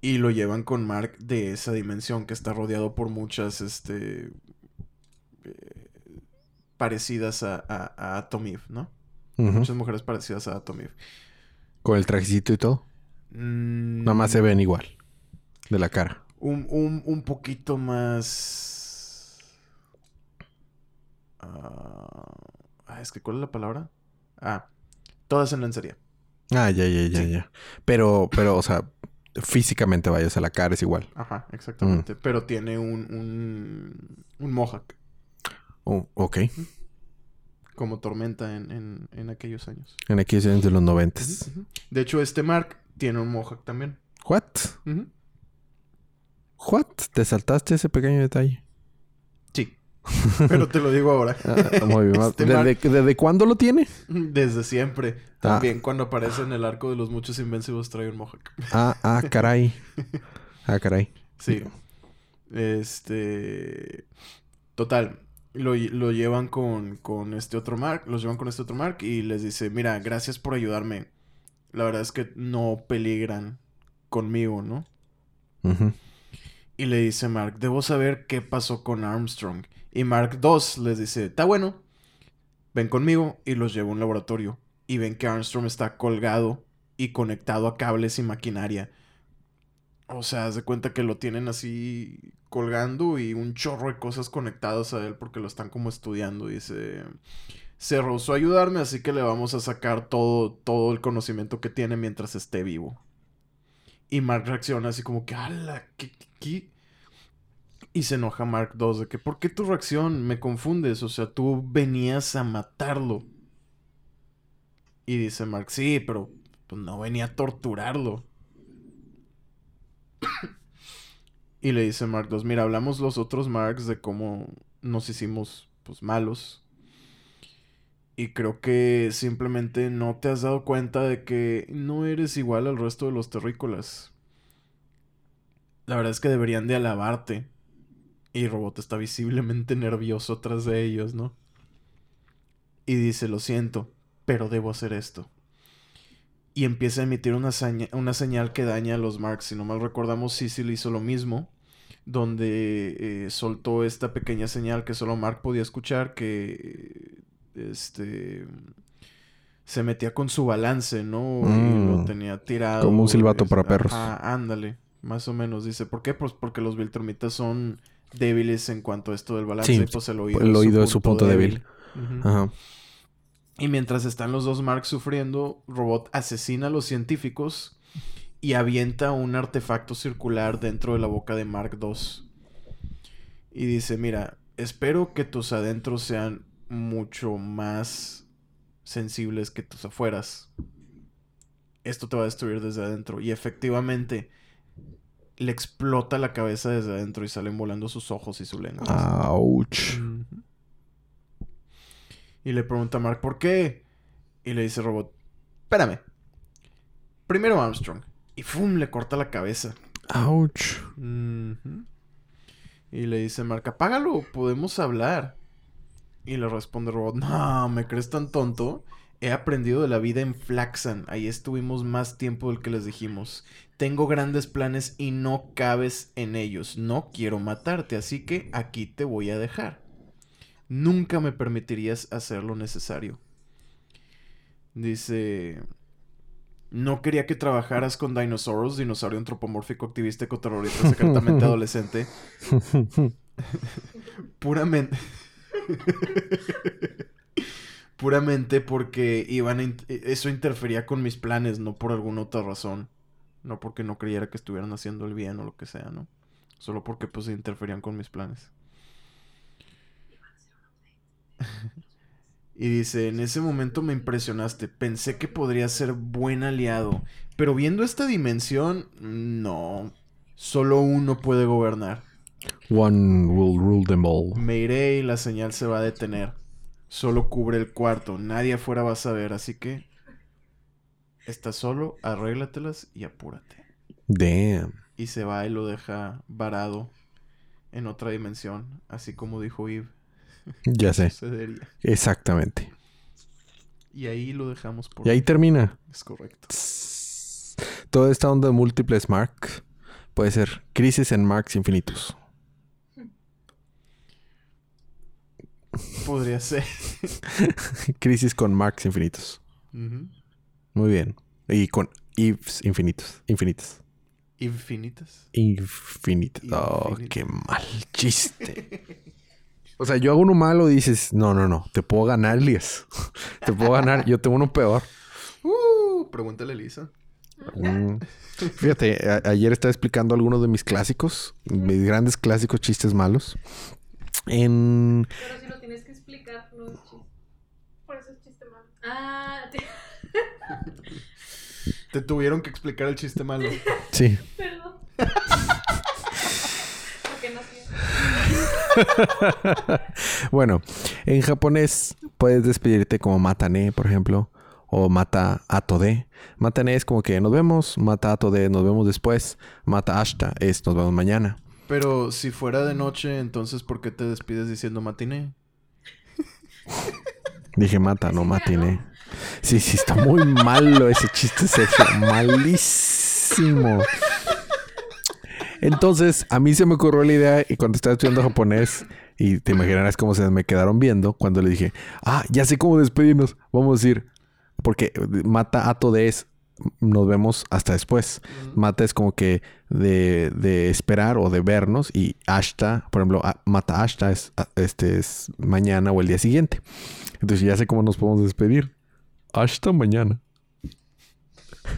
Y lo llevan con Mark de esa dimensión que está rodeado por muchas, este... eh, parecidas a, a, a Atom Eve, ¿no? Muchas mujeres parecidas a Atom Eve. Con el trajecito y todo. Mm, Nada más se ven igual. De la cara. Un, un, un poquito más... ah, ah, es que, ¿cuál es la palabra? Ah, todas en lencería. Ah, ya, ya, ya, Sí. ya. Pero, pero, o sea, físicamente vayas a la cara es igual. Ajá, exactamente. Mm. Pero tiene un, un, un mohawk. Oh, ok. como tormenta en, en, en aquellos años. En aquí es de los noventas. De hecho, este Mark tiene un mohawk también. What? What? ¿Te saltaste ese pequeño detalle? Pero te lo digo ahora. Ah, muy bien. Este ¿Desde, ¿Desde cuándo lo tiene? Desde siempre. Ah. También cuando aparece en el arco de los muchos invencibles trae un mohawk. Ah, ah, caray. Ah, caray. Sí. Este. Total. Lo, lo llevan con, con este otro Mark. Los llevan con este otro Mark y les dice: Mira, gracias por ayudarme. La verdad es que no peligran conmigo, ¿no? Y le dice Mark: Debo saber qué pasó con Armstrong. Y Mark 2 les dice: Está bueno. Ven conmigo y los llevo a un laboratorio. Y ven que Armstrong está colgado y conectado a cables y maquinaria. O sea, de cuenta que lo tienen así colgando y un chorro de cosas conectadas a él porque lo están como estudiando. Dice, se a ayudarme, así que le vamos a sacar todo, todo el conocimiento que tiene mientras esté vivo. Y Mark reacciona así como que, ¡ala! ¿Qué, qué, qué?". Y se enoja Mark 2 de que, ¿por qué tu reacción? Me confundes, o sea, tú venías a matarlo. Y dice Mark, sí, pero pues, no venía a torturarlo. y le dice Mark 2, mira, hablamos los otros Marks de cómo nos hicimos pues malos. Y creo que simplemente no te has dado cuenta de que no eres igual al resto de los terrícolas. La verdad es que deberían de alabarte. Y Robot está visiblemente nervioso tras de ellos, ¿no? Y dice, lo siento, pero debo hacer esto. Y empieza a emitir una, una señal que daña a los Marks. Si no mal recordamos, Cecil hizo lo mismo. Donde eh, soltó esta pequeña señal que solo Mark podía escuchar. Que este se metía con su balance, ¿no? Y lo Mm. tenía tirado. Como un silbato es- para perros. ajá, ándale, más o menos. Dice, ¿por qué? Pues porque los Viltrumitas son débiles en cuanto a esto del balance. Sí, y pues el oído, el oído es su punto débil. Ajá. Y mientras están los dos Marks sufriendo, Robot asesina a los científicos y avienta un artefacto circular dentro de la boca de Mark II. Y dice, mira, espero que tus adentros sean mucho más sensibles que tus afueras. Esto te va a destruir desde adentro. Y efectivamente, le explota la cabeza desde adentro y salen volando sus ojos y su lengua. Ouch. Ujú. Y le pregunta a Mark, ¿por qué? Y le dice Robot, espérame. Primero Armstrong. Y ¡fum! le corta la cabeza. Ouch. Ujú. Y le dice Mark, apágalo, podemos hablar. Y le responde Robot, no, ¿me crees tan tonto? He aprendido de la vida en Flaxan. Ahí estuvimos más tiempo del que les dijimos. Tengo grandes planes y no cabes en ellos. No quiero matarte, así que aquí te voy a dejar. Nunca me permitirías hacer lo necesario. Dice... No quería que trabajaras con Dinosaurus, dinosaurio antropomórfico activista ecoterrorista secretamente adolescente. Puramente... Puramente porque iban a in- eso interfería con mis planes, no por alguna otra razón. No porque no creyera que estuvieran haciendo el bien o lo que sea, ¿no? Solo porque pues interferían con mis planes. Y dice, en ese momento me impresionaste, pensé que podría ser buen aliado, pero viendo esta dimensión, no, solo uno puede gobernar. One will rule them all. Me iré y la señal se va a detener. Solo cubre el cuarto, nadie afuera va a saber, así que... Estás solo, arréglatelas y apúrate. Damn. Y se va y lo deja varado en otra dimensión, así como dijo Eve. Ya sé. Sucedería. Exactamente. Y ahí lo dejamos por Y ahí termina. Es correcto. Toda esta onda de múltiples marks puede ser crisis en marks infinitos. Podría ser. crisis con marks infinitos. Muy bien. Y con ifs infinitos. Infinitas. Infinitas. Infinitas. Oh, Infinitas. qué mal chiste. O sea, yo hago uno malo y dices, no, no, no, te puedo ganar, Elías. te puedo ganar. Yo tengo uno peor. Uh, pregúntale a Lisa. Mm. Fíjate, ayer estaba explicando algunos de mis clásicos, mis grandes clásicos chistes malos. En Pero si lo tienes que explicar, no es chiste. Por eso es chiste malo. Ah, te- Te tuvieron que explicar el chiste malo. sí, perdón. Porque no sé. bueno, en japonés puedes despedirte como matane, por ejemplo, o mata atode. Matane es como que nos vemos, mata atode, nos vemos después, mata ashta es nos vemos mañana. Pero si fuera de noche, entonces ¿por qué te despides diciendo matiné? Dije mata, no Sí, matine. Sí, sí, está muy malo ese chiste, Sergio. Malísimo. Entonces, a mí se me ocurrió la idea y cuando estaba estudiando japonés, y te imaginarás cómo se me quedaron viendo, cuando le dije, ah, ya sé cómo despedirnos. Vamos a decir, porque mata ato de es, nos vemos hasta después. Mata es como que de, de esperar o de vernos y hasta, por ejemplo, a- mata hasta es, a- este es mañana o el día siguiente. Entonces ya sé cómo nos podemos despedir. Hasta mañana.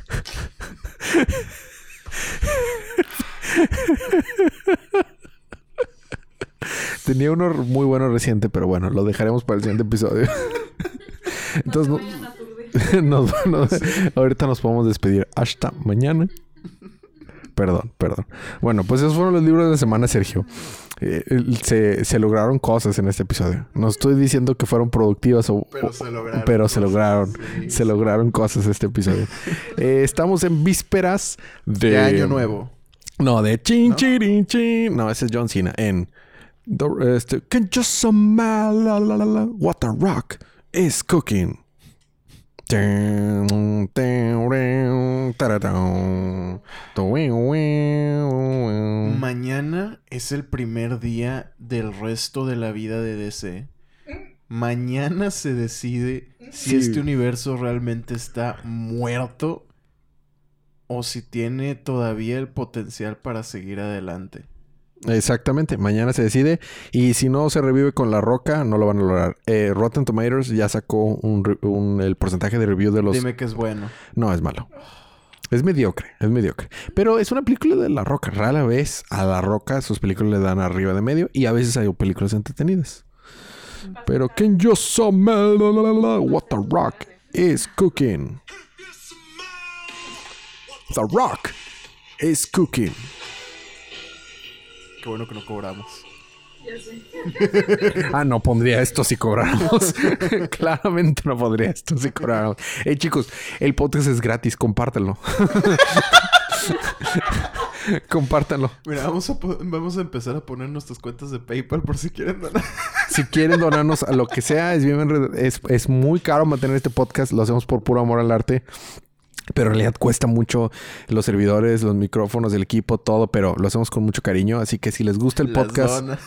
Tenía uno muy bueno reciente, pero bueno, lo dejaremos para el siguiente episodio. Entonces, no Nos- nos- ahorita nos podemos despedir. Hasta mañana. Perdón, perdón. Bueno, pues esos fueron los libros de la semana, Sergio. Eh, se, se lograron cosas en este episodio. No estoy diciendo que fueron productivas o, Pero se lograron. pero se lograron. sí. Se lograron cosas este episodio. Eh, estamos en vísperas de... De año nuevo. No, de chin, ¿No? chirin, chin. No, ese es John Cena. En... the- este, Can you smell la, la, la, la, what the rock is cooking? Mañana es el primer día del resto de la vida de DC. Mañana se decide si Sí. este universo realmente está muerto o si tiene todavía el potencial para seguir adelante. Exactamente, mañana se decide. Y si no se revive con la roca, no lo van a lograr. Eh, Rotten Tomatoes ya sacó un, el porcentaje de review de los. Dime que es bueno. No, es malo. Es mediocre, es mediocre. Pero es una película de La Roca. Rara vez a La Roca sus películas le dan arriba de medio y a veces hay películas entretenidas. Pero can you smell la, la, la, la, what the rock is cooking? The rock is cooking. Qué bueno que no cobramos. Ya sé. Ah, no pondría esto si cobráramos. Claramente no pondría esto si cobráramos. Hey, chicos, el podcast es gratis, compártanlo. compártanlo. Mira, vamos a, vamos a empezar a poner nuestras cuentas de PayPal por si quieren donar. Si quieren donarnos a lo que sea, es bien es, es muy caro mantener este podcast. Lo hacemos por puro amor al arte. Pero en realidad cuesta mucho los servidores, los micrófonos, el equipo, todo, pero lo hacemos con mucho cariño. Así que si les gusta el Las podcast, donas.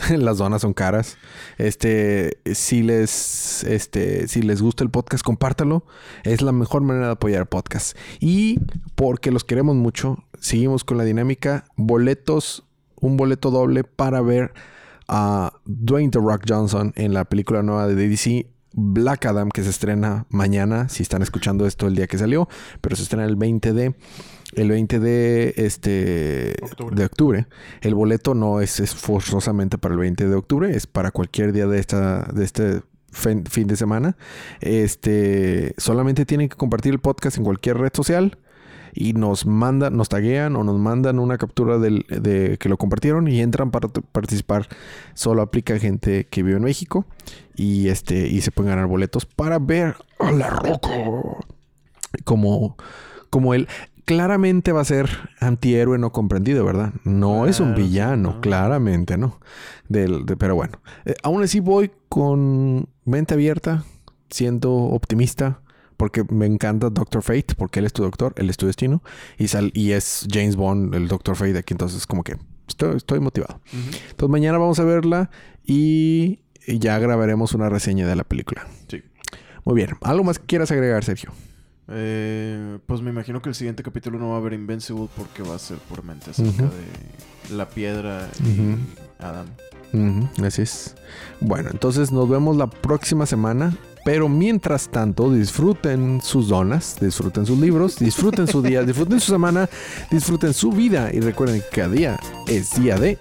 las donas son caras. Este, si les, este, si les gusta el podcast, compártalo. Es la mejor manera de apoyar el podcast. Y porque los queremos mucho, seguimos con la dinámica. Boletos, un boleto doble para ver a Dwayne The Rock Johnson en la película nueva de DC. Black Adam que se estrena mañana, si están escuchando esto el día que salió, pero se estrena el 20 de el 20 de este Octubre. de octubre. El boleto no es, es forzosamente para el 20 de octubre, es para cualquier día de esta de este fin, fin de semana. Este, solamente tienen que compartir el podcast en cualquier red social y nos mandan, nos taguean o nos mandan una captura del, de que lo compartieron y entran para participar. Solo aplica gente que vive en México y este y se pueden ganar boletos para ver a la Roca como como él claramente va a ser antihéroe no comprendido, ¿verdad? No es un villano, no. claramente, ¿no? Del, de- pero bueno, Eh, aún así voy con mente abierta, siendo optimista, porque me encanta Doctor Fate, porque él es tu doctor, él es tu destino, y, sal, y es James Bond, el Doctor Fate aquí, entonces como que estoy, estoy motivado. Entonces mañana vamos a verla y y ya grabaremos una reseña de la película. Sí. Muy bien, ¿algo más que quieras agregar, Sergio? Eh, pues me imagino que el siguiente capítulo no va a haber Invincible porque va a ser puramente acerca de la piedra y Ujú. Adam. Así es. Bueno, entonces nos vemos la próxima semana. Pero mientras tanto, disfruten sus donas, disfruten sus libros, disfruten su día, disfruten su semana, disfruten su vida. Y recuerden que cada día es día de